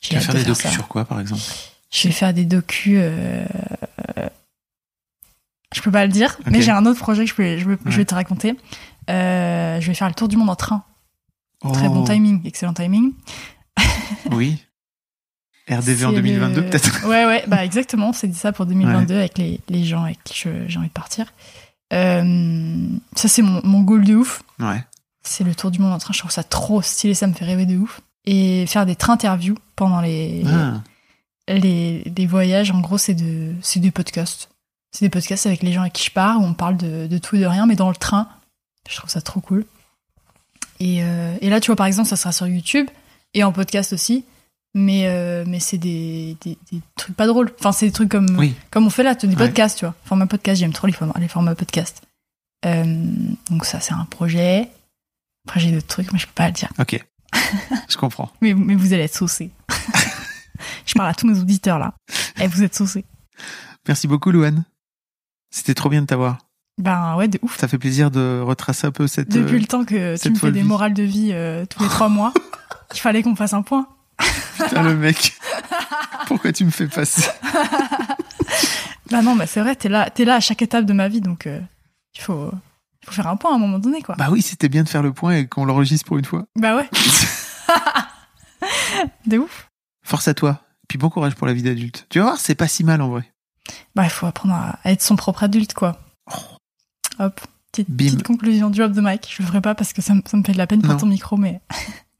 Tu vas faire de des faire docus ça. sur quoi, par exemple? Je vais faire des docus. Euh... Je peux pas le dire, mais j'ai un autre projet que je, peux, je, veux- je Ouais. vais te raconter. Euh, je vais faire le tour du monde en train. Très bon Oh, timing, excellent timing. [laughs] Oui. RDV en 2022, le- peut-être [laughs] Ouais, ouais, bah exactement. On s'est dit ça pour 2022 avec les, les gens avec qui j'ai envie de partir. Euh, ça, c'est mon, mon goal de ouf. Ouais. C'est le tour du monde en train. Je trouve ça trop stylé, ça me fait rêver de ouf. Et faire des trains interviews pendant les, Ah, les, les voyages, en gros, c'est de, des podcasts. C'est des podcasts avec les gens avec qui je pars, où on parle de, de tout et de rien, mais dans le train. Je trouve ça trop cool. Et, euh, et là, tu vois, par exemple, ça sera sur YouTube et en podcast aussi. Mais, euh, mais c'est des, des, des trucs pas drôles. Enfin, c'est des trucs comme, Oui. comme on fait là, des Ouais. podcasts, tu vois. Format podcast, j'aime trop les formats, les formats podcast. Euh, donc ça, c'est un projet. Après, j'ai d'autres trucs, mais je peux pas le dire. ok. [laughs] Je comprends. Mais, mais vous allez être saucés. [laughs] je parle à tous mes auditeurs là. Et vous êtes saucés. Merci beaucoup, Louane. C'était trop bien de t'avoir. Ben ouais, de ouf. Ça fait plaisir de retracer un peu cette. Depuis euh, le temps que tu me fais des vie. morales de vie euh, tous les trois mois, [laughs] il fallait qu'on fasse un point. Putain, le mec. Pourquoi tu me fais passer [laughs] Bah non, bah c'est vrai, t'es là, t'es là à chaque étape de ma vie, donc euh, il faut, il faut faire un point à un moment donné, quoi. Bah oui, c'était bien de faire le point et qu'on l'enregistre pour une fois. Bah ouais. [laughs] de ouf. Force à toi. Puis bon courage pour la vie d'adulte. Tu vas voir, c'est pas si mal en vrai. Bah il faut apprendre à, à être son propre adulte, quoi. Hop, petite, petite conclusion, drop the mic. Je le ferai pas parce que ça, me- ça me fait de la peine pour ton micro, mais, [laughs]